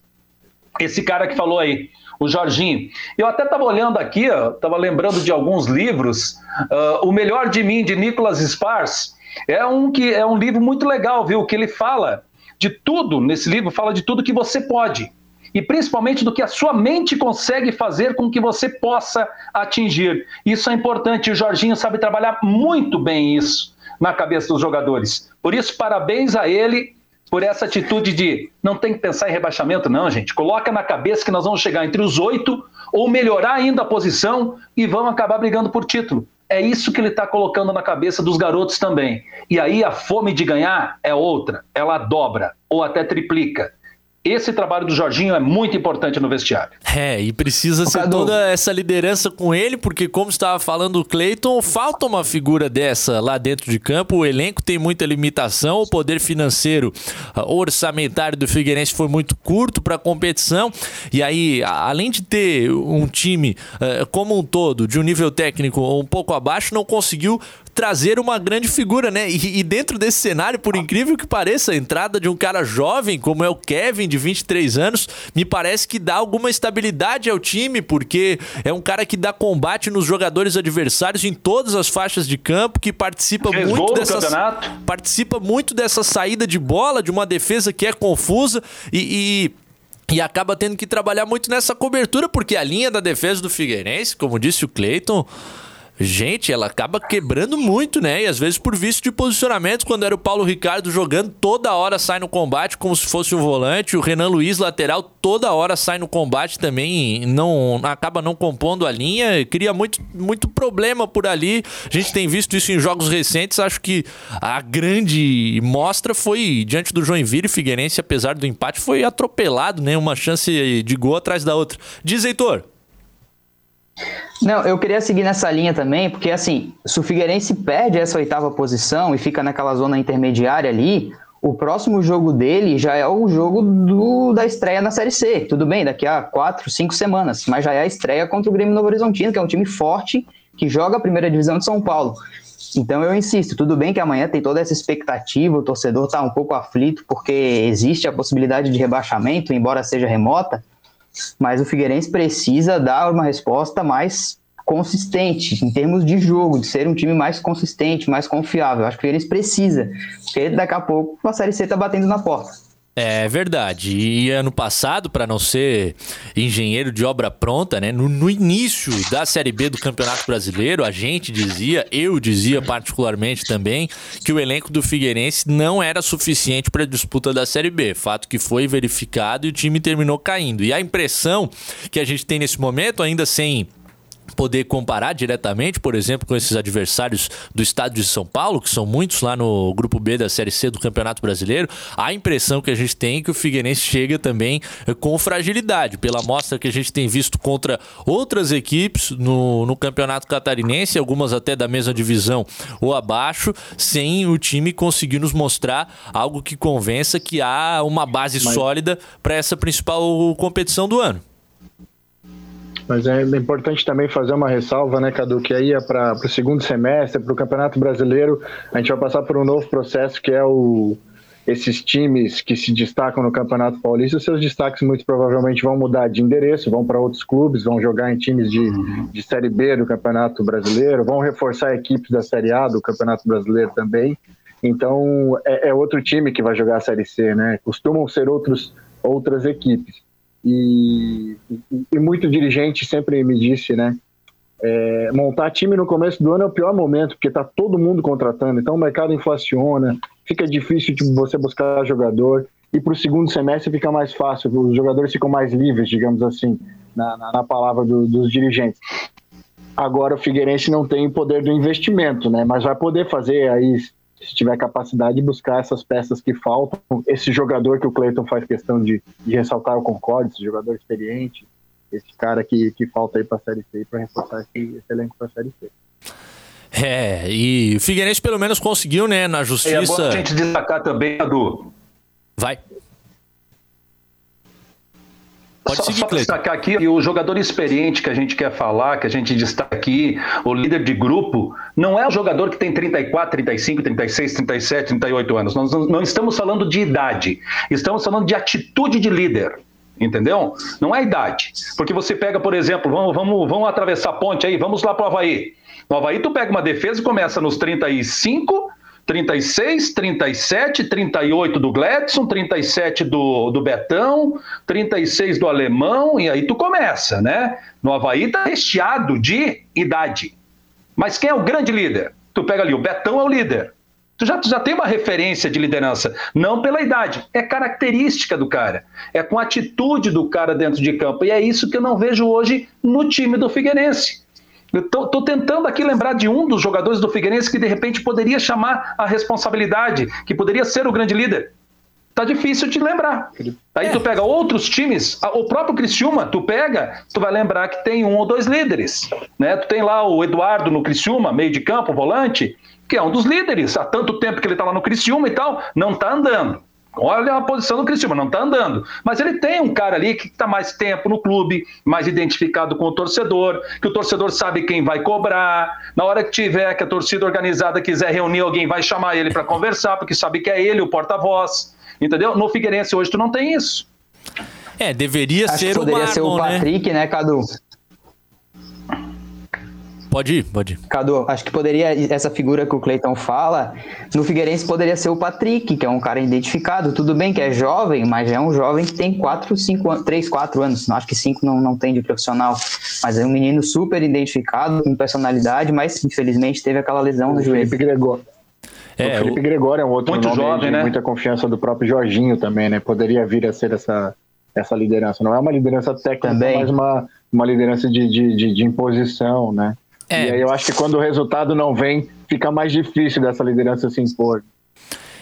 Esse cara que falou aí, o Jorginho. Eu até estava olhando aqui, estava lembrando de alguns livros. Uh, o Melhor de Mim, de Nicholas Spars, é um, que, é um livro muito legal, viu? Que ele fala de tudo, nesse livro, fala de tudo que você pode e principalmente do que a sua mente consegue fazer com que você possa atingir. Isso é importante. O Jorginho sabe trabalhar muito bem isso na cabeça dos jogadores. Por isso, parabéns a ele por essa atitude de não tem que pensar em rebaixamento, não, gente. Coloca na cabeça que nós vamos chegar entre os oito ou melhorar ainda a posição e vamos acabar brigando por título. É isso que ele está colocando na cabeça dos garotos também. E aí a fome de ganhar é outra, ela dobra ou até triplica. Esse trabalho do Jorginho é muito importante no vestiário. É, e precisa ser toda essa liderança com ele, porque, como estava falando o Cleiton, falta uma figura dessa lá dentro de campo. O elenco tem muita limitação, o poder financeiro ah, orçamentário do Figueirense foi muito curto para a competição. E aí, além de ter um time uh, como um todo, de um nível técnico um pouco abaixo, não conseguiu trazer uma grande figura, né? E, e, dentro desse cenário, por incrível que pareça, a entrada de um cara jovem, como é o Kevin, de 23 anos, me parece que dá alguma estabilidade ao time, porque é um cara que dá combate nos jogadores adversários em todas as faixas de campo, que participa Fez muito dessa participa muito dessa saída de bola, de uma defesa que é confusa e, e e acaba tendo que trabalhar muito nessa cobertura, porque a linha da defesa do Figueirense, como disse o Cleiton, Gente, ela acaba quebrando muito, né? E às vezes por vício de posicionamento, quando era o Paulo Ricardo jogando, toda hora sai no combate como se fosse um volante. O Renan Luiz, lateral, toda hora sai no combate também, não acaba não compondo a linha, cria muito, muito problema por ali. A gente tem visto isso em jogos recentes. Acho que a grande mostra foi diante do Joinville Figueirense, apesar do empate, foi atropelado, né? Uma chance de gol atrás da outra. Diz, Heitor. Não, eu queria seguir nessa linha também, porque assim, se o Figueirense perde essa oitava posição e fica naquela zona intermediária ali, o próximo jogo dele já é o jogo do, da estreia na Série C. Tudo bem, daqui a quatro, cinco semanas, mas já é a estreia contra o Grêmio Novo Horizontino, que é um time forte que joga a primeira divisão de São Paulo. Então eu insisto, tudo bem que amanhã tem toda essa expectativa, o torcedor está um pouco aflito porque existe a possibilidade de rebaixamento, embora seja remota, mas o Figueirense precisa dar uma resposta mais consistente em termos de jogo, de ser um time mais consistente, mais confiável. Acho que o Figueirense precisa, porque daqui a pouco a Série C está batendo na porta. É verdade. E ano passado, para não ser engenheiro de obra pronta, né? No, no, início da Série B do Campeonato Brasileiro, a gente dizia, eu dizia particularmente também, que o elenco do Figueirense não era suficiente para a disputa da Série B. Fato que foi verificado e o time terminou caindo. E a impressão que a gente tem nesse momento, ainda sem poder comparar diretamente, por exemplo, com esses adversários do estado de São Paulo, que são muitos lá no grupo B da Série C do Campeonato Brasileiro, a impressão que a gente tem é que o Figueirense chega também eh, com fragilidade, pela amostra que a gente tem visto contra outras equipes no, no Campeonato Catarinense, algumas até da mesma divisão ou abaixo, sem o time conseguir nos mostrar algo que convença que há uma base Mas- sólida para essa principal competição do ano. Mas é importante também fazer uma ressalva, né, Cadu, que aí é para o segundo semestre, para o Campeonato Brasileiro, a gente vai passar por um novo processo que é o esses times que se destacam no Campeonato Paulista, seus destaques muito provavelmente vão mudar de endereço, vão para outros clubes, vão jogar em times de, de Série B do Campeonato Brasileiro, vão reforçar equipes da Série A do Campeonato Brasileiro também. Então é, é outro time que vai jogar a Série C, né? Costumam ser outros, outras equipes. E, e, muito dirigente sempre me disse, né? é, montar time no começo do ano é o pior momento, porque tá todo mundo contratando, então o mercado inflaciona, fica difícil de você buscar jogador, e para o segundo semestre fica mais fácil, os jogadores ficam mais livres, digamos assim, na, na, na palavra do- dos dirigentes. Agora o Figueirense não tem o poder do investimento, né? Mas vai poder fazer aí, se tiver capacidade, buscar essas peças que faltam. Esse jogador que o Cleiton faz questão de, de ressaltar, o Concorde, esse jogador experiente, esse cara que, que falta aí para a Série C para reforçar esse, esse elenco para a Série C. É, e o Figueirense pelo menos conseguiu, né, na E é bom justiça. a gente destacar também, Cadu. Vai. Pode só, seguir, só destacar aqui que o jogador experiente que a gente quer falar, que a gente destaca aqui, o líder de grupo, não é o jogador que tem 34, 35, 36, 37, 38 anos. Nós não, não estamos falando de idade, estamos falando de atitude de líder. Entendeu? Não é idade. Porque você pega, por exemplo, vamos, vamos, vamos atravessar a ponte aí, vamos lá para o Havaí. No Havaí, tu pega uma defesa e começa nos 35, 36, 37, 38 do Gladson, 37 do, do Betão, 36 do Alemão, e aí tu começa, né? No Havaí tá recheado de idade. Mas quem é o grande líder? Tu pega ali, o Betão é o líder. Tu já, tu já tem uma referência de liderança, não pela idade, é característica do cara, é com a atitude do cara dentro de campo, e é isso que eu não vejo hoje no time do Figueirense. Eu tô, tô tentando aqui lembrar de um dos jogadores do Figueirense que de repente poderia chamar a responsabilidade, que poderia ser o grande líder. Tá difícil de lembrar. Aí tu pega outros times, o próprio Criciúma, tu pega, tu vai lembrar que tem um ou dois líderes, né? Tu tem lá o Eduardo no Criciúma, meio de campo, volante, que é um dos líderes. Há tanto tempo que ele tá lá no Criciúma e tal, não tá andando. Olha a posição do Criciúma, não tá andando. Mas ele tem um cara ali que tá mais tempo no clube, mais identificado com o torcedor, que o torcedor sabe quem vai cobrar. Na hora que tiver que a torcida organizada quiser reunir alguém, vai chamar ele para conversar, porque sabe que é ele o porta-voz. Entendeu? No Figueirense hoje tu não tem isso. É, deveria Acho que ser o poderia ser o Marlon, né? Patrick, né, Cadu? Pode ir, pode ir. Cadu, acho que poderia, essa figura que o Cleiton fala, no Figueirense poderia ser o Patrick, que é um cara identificado. Tudo bem que é jovem, mas é um jovem que tem 4, 5 anos, 3, 4 anos. Não acho que 5 não, não tem de profissional. Mas é um menino super identificado, com personalidade, mas infelizmente teve aquela lesão no O joelho. Felipe Gregório. É, o Felipe Gregório é um outro Muito jovem, de né? muita confiança do próprio Jorginho também, né? Poderia vir a ser essa, essa liderança. Não é uma liderança técnica, Também. mas uma, uma liderança de, de, de, de imposição, né? É. E aí eu acho que quando o resultado não vem, fica mais difícil dessa liderança se impor.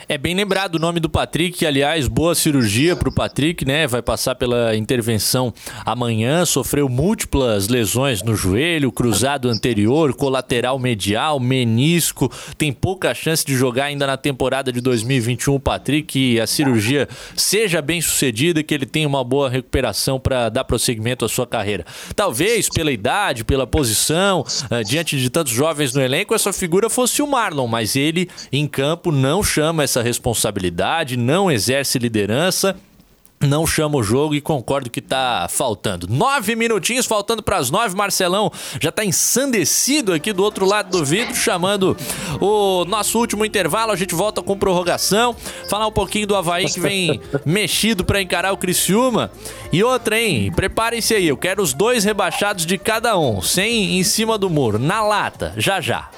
É bem lembrado o nome do Patrick, aliás, boa cirurgia pro Patrick, né? Vai passar pela intervenção amanhã. Sofreu múltiplas lesões no joelho, cruzado anterior, colateral medial, menisco. Tem pouca chance de jogar ainda na temporada de 2021 o Patrick. Que a cirurgia seja bem sucedida, que ele tenha uma boa recuperação para dar prosseguimento à sua carreira. Talvez pela idade, pela posição, eh, diante de tantos jovens no elenco, essa figura fosse o Marlon, mas ele em campo não chama essa responsabilidade, não exerce liderança. Não chama o jogo e concordo que tá faltando. Nove minutinhos faltando para as nove. Marcelão já tá ensandecido aqui do outro lado do vidro, chamando o nosso último intervalo. A gente volta com prorrogação. Falar um pouquinho do Havaí que vem mexido para encarar o Criciúma. E outra, hein? Preparem-se aí. Eu quero os dois rebaixados de cada um, sem em cima do muro, na lata, já já.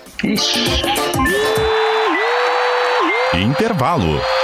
Intervalo.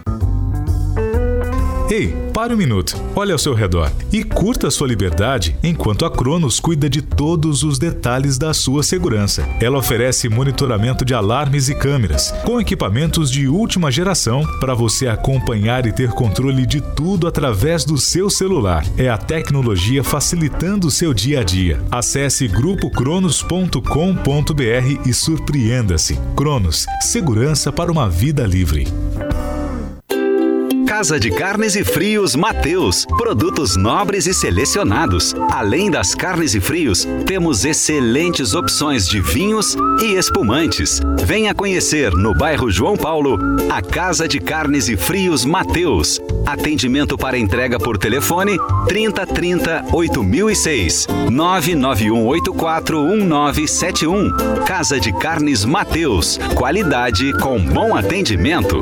Ei, pare um minuto, olhe ao seu redor e curta sua liberdade enquanto a Cronos cuida de todos os detalhes da sua segurança. Ela oferece monitoramento de alarmes e câmeras, com equipamentos de última geração para você acompanhar e ter controle de tudo através do seu celular. É a tecnologia facilitando o seu dia a dia. Acesse grupocronos.com.br e surpreenda-se. Cronos, segurança para uma vida livre. Casa de Carnes e Frios Mateus. Produtos nobres e selecionados. Além das carnes e frios, temos excelentes opções de vinhos e espumantes. Venha conhecer no bairro João Paulo a Casa de Carnes e Frios Mateus. Atendimento para entrega por telefone 3030 8006 99184 1971. Casa de Carnes Mateus. Qualidade com bom atendimento.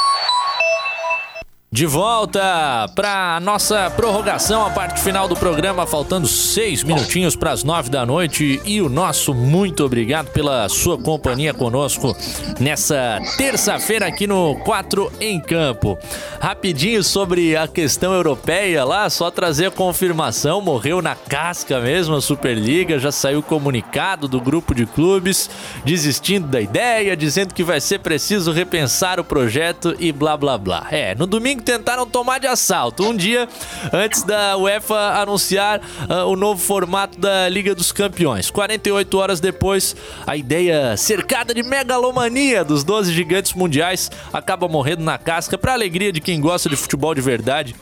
De volta para nossa prorrogação, a parte final do programa, faltando seis minutinhos para as nove da noite. E o nosso muito obrigado pela sua companhia conosco nessa terça-feira aqui no 4 em Campo. Rapidinho sobre a questão europeia lá, só trazer a confirmação: morreu na casca mesmo a Superliga, já saiu comunicado do grupo de clubes desistindo da ideia, dizendo que vai ser preciso repensar o projeto e blá blá blá. É, no domingo tentaram tomar de assalto. Um dia antes da UEFA anunciar uh, o novo formato da Liga dos Campeões. 48 horas depois, a ideia cercada de megalomania dos 12 gigantes mundiais acaba morrendo na casca para alegria de quem gosta de futebol de verdade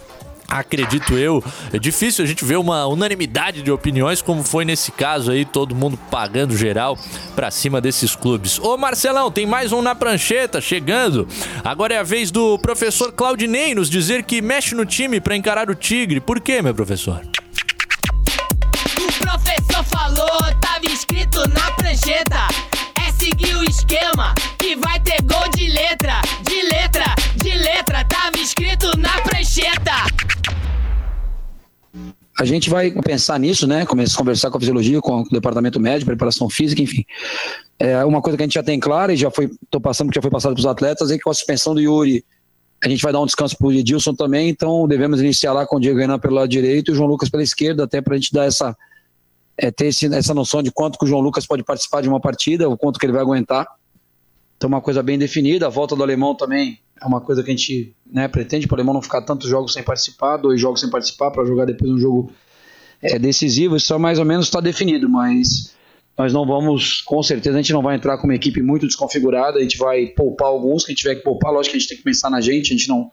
acredito eu. É difícil a gente ver uma unanimidade de opiniões, como foi nesse caso aí, todo mundo pagando geral pra cima desses clubes. Ô Marcelão, tem mais um na prancheta chegando. Agora é a vez do professor Claudinei nos dizer que mexe no time pra encarar o Tigre. Por quê, meu professor? O professor falou, tava escrito na prancheta. É seguir o esquema que vai ter gol de letra, A gente vai pensar nisso, né? Começar a conversar com a fisiologia, com o departamento médico, preparação física, enfim. É uma coisa que a gente já tem clara e já foi, tô passando, que já foi passado para os atletas, é que com a suspensão do Yuri, a gente vai dar um descanso para o Edilson também, então devemos iniciar lá com o Diego Renan pelo lado direito e o João Lucas pela esquerda, até para a gente dar essa, é, ter esse, essa noção de quanto que o João Lucas pode participar de uma partida, o quanto que ele vai aguentar. Então, uma coisa bem definida. A volta do alemão também é uma coisa que a gente né, pretende para o alemão não ficar tantos jogos sem participar, dois jogos sem participar, para jogar depois um jogo é, decisivo. Isso mais ou menos está definido, mas nós não vamos, com certeza, a gente não vai entrar com uma equipe muito desconfigurada. A gente vai poupar alguns, quem tiver que poupar, lógico que a gente tem que pensar na gente. A gente não.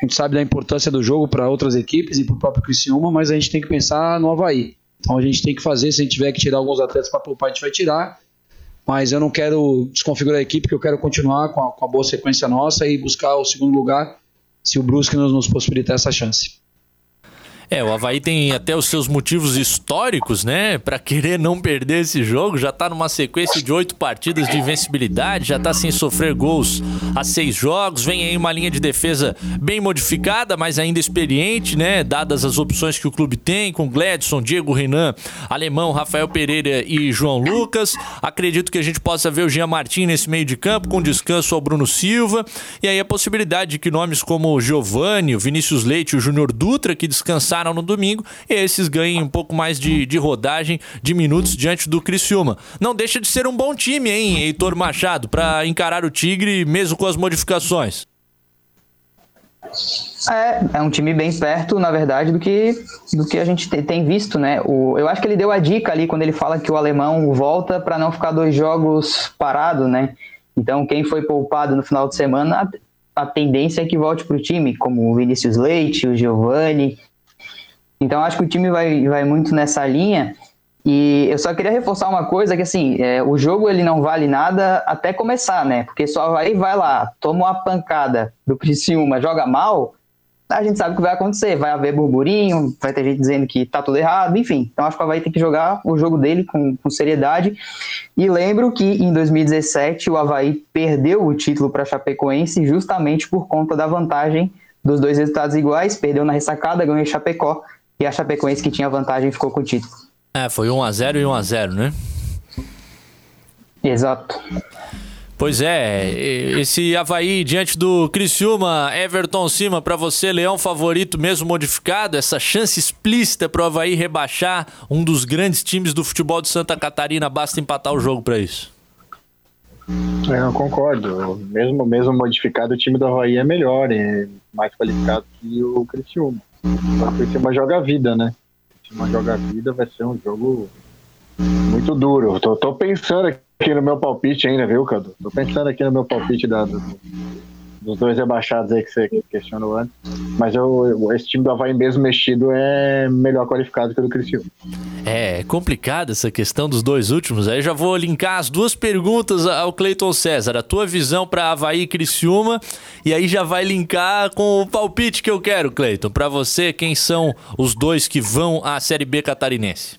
A gente sabe da importância do jogo para outras equipes e para o próprio Criciúma, mas a gente tem que pensar no Havaí. Então a gente tem que fazer, se a gente tiver que tirar alguns atletas para poupar, a gente vai tirar mas eu não quero desconfigurar a equipe, porque eu quero continuar com a, com a boa sequência nossa e buscar o segundo lugar se o Brusque nos, nos possibilitar essa chance. É, o Havaí tem até os seus motivos históricos, né? Para querer não perder esse jogo. Já tá numa sequência de oito partidas de invencibilidade, já tá sem sofrer gols há seis jogos. Vem aí uma linha de defesa bem modificada, mas ainda experiente, né? Dadas as opções que o clube tem, com Gladson, Diego Renan, Alemão, Rafael Pereira e João Lucas. Acredito que a gente possa ver o Jean Martin nesse meio de campo, com descanso ao Bruno Silva. E aí a possibilidade de que nomes como o Giovanni, o Vinícius Leite e o Júnior Dutra, que descansaram enfrentaram no domingo, esses ganhem um pouco mais de, de rodagem, de minutos diante do Criciúma. Não deixa de ser um bom time, hein, Heitor Machado, para encarar o Tigre mesmo com as modificações. É, é um time bem perto, na verdade, do que, do que a gente tem visto, né? O, eu acho que ele deu a dica ali quando ele fala que o alemão volta para não ficar dois jogos parado, né? Então, quem foi poupado no final de semana, a, a tendência é que volte para o time, como o Vinícius Leite, o Giovani. Então, acho que o time vai, vai muito nessa linha. E eu só queria reforçar uma coisa, que assim, é, o jogo ele não vale nada até começar, né? Porque só vai, vai lá, toma uma pancada do Criciúma, joga mal, a gente sabe o que vai acontecer. Vai haver burburinho, vai ter gente dizendo que tá tudo errado, enfim. Então acho que vai ter que jogar o jogo dele com, com seriedade. E lembro que em 2017 o Havaí perdeu o título para Chapecoense justamente por conta da vantagem dos dois resultados iguais. Perdeu na ressacada, ganhou em Chapecó. E a Chapecoense que tinha vantagem ficou com o título. É, foi 1x0 e 1x0, né? Exato. Pois é, esse Havaí diante do Criciúma, Everton Cima, para você, Leão favorito mesmo modificado, essa chance explícita para o Havaí rebaixar um dos grandes times do futebol de Santa Catarina, basta empatar o jogo para isso. É, eu concordo. Mesmo, mesmo modificado, o time do Havaí é melhor, é mais qualificado que o Criciúma. O Criciúma joga vida, né? Criciúma joga vida, vai ser um jogo muito duro. Tô, tô pensando aqui no meu palpite ainda, viu, Cadu? Tô pensando aqui no meu palpite da, do, dos dois rebaixados aí que você questionou antes. Mas eu, esse time do Havaí mesmo mexido é melhor qualificado que o do Criciúma. É, é complicada essa questão dos dois últimos. Aí já vou linkar as duas perguntas ao Cleiton César. A tua visão para Havaí e Criciúma. E aí já vai linkar com o palpite que eu quero, Cleiton. Para você, quem são os dois que vão à Série B catarinense?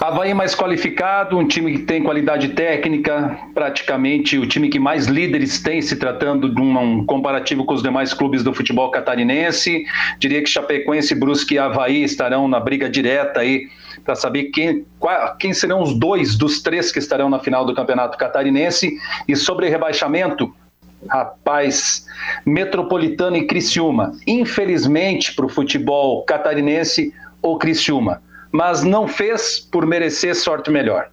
Havaí mais qualificado, um time que tem qualidade técnica, praticamente o time que mais líderes tem, se tratando de um, comparativo com os demais clubes do futebol catarinense. Diria que Chapecoense, Brusque e Havaí estarão na briga direta aí para saber quem, qual, quem serão os dois dos três que estarão na final do Campeonato Catarinense. E sobre rebaixamento, rapaz, Metropolitano e Criciúma. Infelizmente para o futebol catarinense, o Criciúma mas não fez por merecer sorte melhor.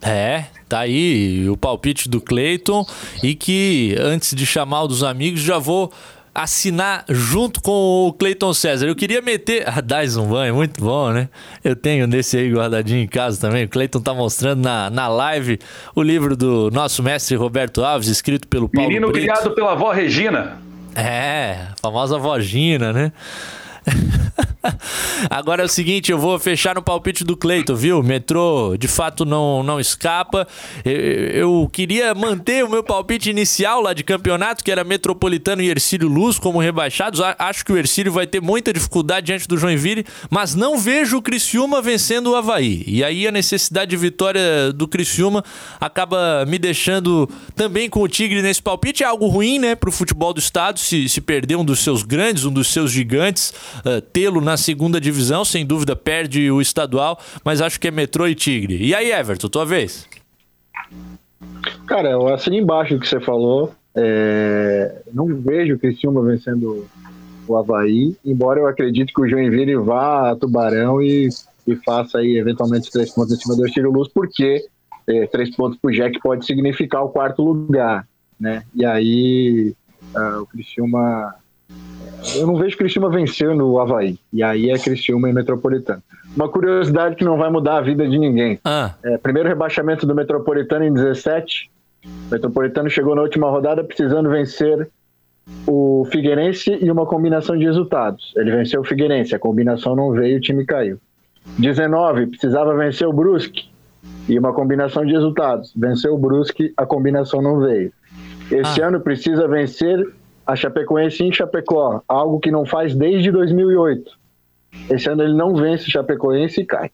É, tá aí o palpite do Cleiton e que antes de chamar o dos amigos já vou assinar junto com o Cleiton César. Eu queria meter a Dyson Banho, muito bom, né? Eu tenho desse aí guardadinho em casa também. O Cleiton tá mostrando na, na live o livro do nosso mestre Roberto Alves, escrito pelo Paulo Menino Brito. criado pela avó Regina. É, a famosa avó Gina, né? Agora é o seguinte, eu vou fechar no palpite do Cleito, viu? Metrô de fato não, não escapa. Eu, eu, queria manter o meu palpite inicial lá de campeonato, que era Metropolitano e Ercílio Luz como rebaixados. Acho que o Ercílio vai ter muita dificuldade diante do Joinville, mas não vejo o Criciúma vencendo o Havaí. E aí a necessidade de vitória do Criciúma acaba me deixando também com o Tigre nesse palpite. É algo ruim, né, pro futebol do estado, se, se perder um dos seus grandes, um dos seus gigantes uh, tê-lo na segunda divisão, sem dúvida perde o estadual, mas acho que é Metrô e Tigre. E aí, Everton, tua vez? Cara, eu assino embaixo o que você falou. É... Não vejo o Criciúma vencendo o Havaí, embora eu acredite que o Joinville vá a Tubarão e, e faça aí eventualmente três pontos em cima do Estilo Luz, porque é, três pontos pro Jack pode significar o quarto lugar, né? E aí uh, o Criciúma eu não vejo Criciúma vencendo o Havaí. E aí é Criciúma e Metropolitano. Uma curiosidade que não vai mudar a vida de ninguém. Ah. É, primeiro rebaixamento do Metropolitano em 17. O Metropolitano chegou na última rodada precisando vencer o Figueirense e uma combinação de resultados. Ele venceu o Figueirense, a combinação não veio, o time caiu. 19, precisava vencer o Brusque e uma combinação de resultados. Venceu o Brusque, a combinação não veio. Esse ah. ano precisa vencer a Chapecoense em Chapecó, algo que não faz desde 2008. Esse ano ele não vence o Chapecoense e cai.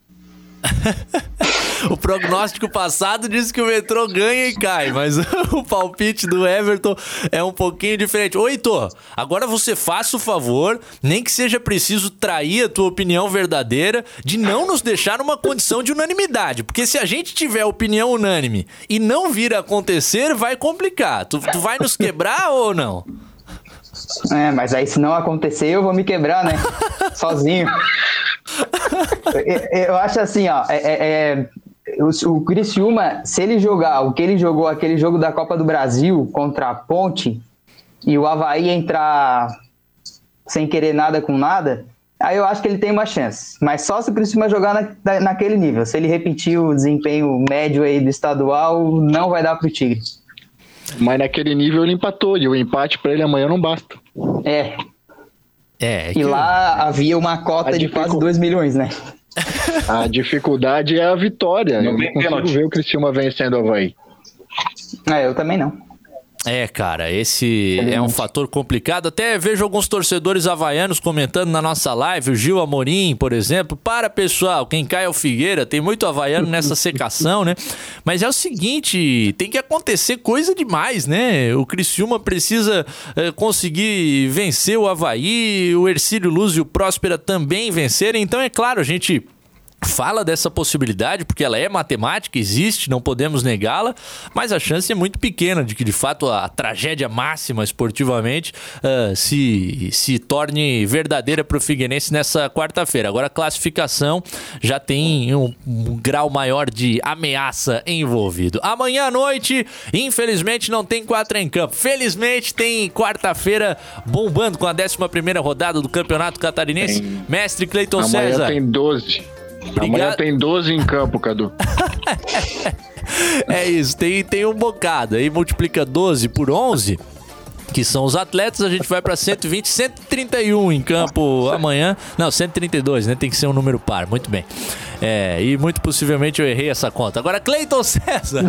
o prognóstico passado diz que o metrô ganha e cai, mas o palpite do Everton é um pouquinho diferente. Ô, Heitor, agora você faça o favor, nem que seja preciso trair a tua opinião verdadeira, de não nos deixar numa condição de unanimidade. Porque se a gente tiver opinião unânime e não vir a acontecer, vai complicar. Tu, tu vai nos quebrar ou não? É, mas aí se não acontecer, eu vou me quebrar, né? Sozinho. Eu, eu acho assim, ó. É, é, é, o, o Criciúma, se ele jogar o que ele jogou aquele jogo da Copa do Brasil contra a Ponte e o Havaí entrar sem querer nada com nada, aí eu acho que ele tem uma chance. Mas só se o Criciúma jogar na, naquele nível. Se ele repetir o desempenho médio aí do estadual, não vai dar pro Tigre. Mas naquele nível ele empatou, e o empate para ele amanhã não basta. É. É. E lá havia uma cota de dificu- quase 2 milhões, né? A dificuldade é a vitória. Não eu não consigo pênalti. ver o Criciúma vencendo o Havaí. É, eu também não. É, cara, esse é um fator complicado. Até vejo alguns torcedores havaianos comentando na nossa live, o Gil Amorim, por exemplo. Para, pessoal, quem cai é o Figueira. Tem muito havaiano nessa secação, né? Mas é o seguinte, tem que acontecer coisa demais, né? O Criciúma precisa eh, conseguir vencer o Havaí, o Ercílio Luz e o Próspera também vencerem. Então, é claro, a gente fala dessa possibilidade porque ela é matemática, existe, não podemos negá-la, mas a chance é muito pequena de que de fato a tragédia máxima esportivamente ah, se, se torne verdadeira para o Figueirense nessa quarta-feira. Agora a classificação já tem um, um grau maior de ameaça envolvido. Amanhã à noite, infelizmente, não tem quatro em campo. Felizmente tem quarta-feira bombando com a 11 primeira rodada do Campeonato Catarinense. Mestre Cleiton Amanhã César. tem 12. Amanhã Obrigado. tem 12 em campo, Cadu. É isso, tem, tem um bocado. Aí multiplica 12 por 11, que são os atletas, a gente vai para 120, 131 em campo amanhã. Não, 132, né? Tem que ser um número par. Muito bem. É, e muito possivelmente eu errei essa conta. Agora, Cleiton César.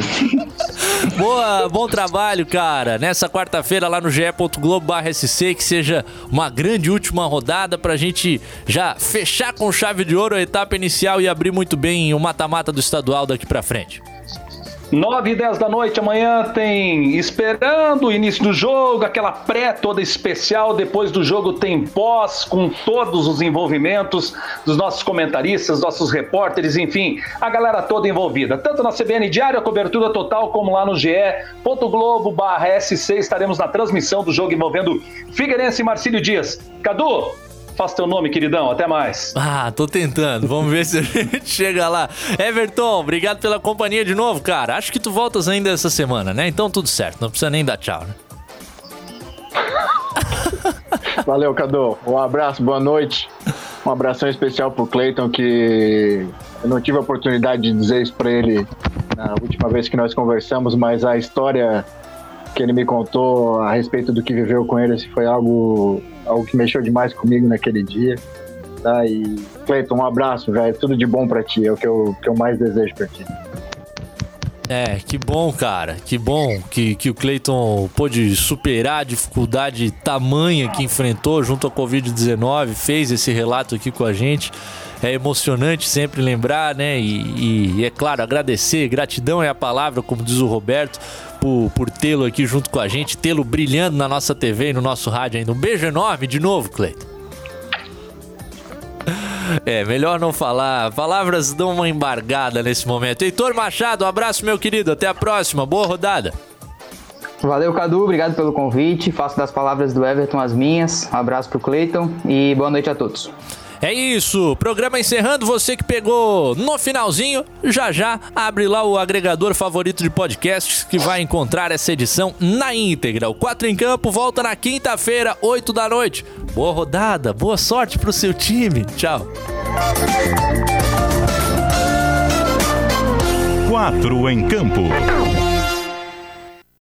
Boa, bom trabalho, cara. Nessa quarta-feira lá no ge.globo.sc, que seja uma grande última rodada pra gente já fechar com chave de ouro a etapa inicial e abrir muito bem o mata-mata do estadual daqui pra frente. 9 e 10 da noite, amanhã tem esperando o início do jogo, aquela pré toda especial. Depois do jogo tem pós, com todos os envolvimentos dos nossos comentaristas, nossos repórteres, enfim, a galera toda envolvida. Tanto na CBN Diário, a cobertura total, como lá no ge.globo.sc estaremos na transmissão do jogo envolvendo Figueirense e Marcílio Dias. Cadu, faça teu nome, queridão. Até mais. Ah, tô tentando. Vamos ver se a gente chega lá. Everton, obrigado pela companhia de novo, cara. Acho que tu voltas ainda essa semana, né? Então tudo certo. Não precisa nem dar tchau, né? Valeu, Cadu. Um abraço, boa noite. Um abração especial pro Cleiton, que eu não tive a oportunidade de dizer isso pra ele na última vez que nós conversamos, mas a história que ele me contou a respeito do que viveu com ele foi algo, algo que mexeu demais comigo naquele dia. Tá? E, Cleiton, um abraço, velho. Tudo de bom pra ti. É o que eu, que eu mais desejo pra ti. É, que bom, cara. Que bom que, que o Cleiton pôde superar a dificuldade tamanha que enfrentou junto à Covid-19, fez esse relato aqui com a gente. É emocionante sempre lembrar, né? E, e é claro, agradecer, gratidão é a palavra, como diz o Roberto, por, por tê-lo aqui junto com a gente, tê-lo brilhando na nossa TV e no nosso rádio ainda. Um beijo enorme de novo, Cleiton. É, melhor não falar. Palavras dão uma embargada nesse momento. Heitor Machado, um abraço, meu querido. Até a próxima. Boa rodada. Valeu, Cadu. Obrigado pelo convite. Faço das palavras do Everton as minhas. Um abraço pro Cleiton e boa noite a todos. É isso, programa encerrando. Você que pegou no finalzinho, já já abre lá o agregador favorito de podcasts que vai encontrar essa edição na íntegra. O 4 em Campo volta na quinta-feira, 8 da noite. Boa rodada, boa sorte pro seu time. Tchau. Quatro em campo.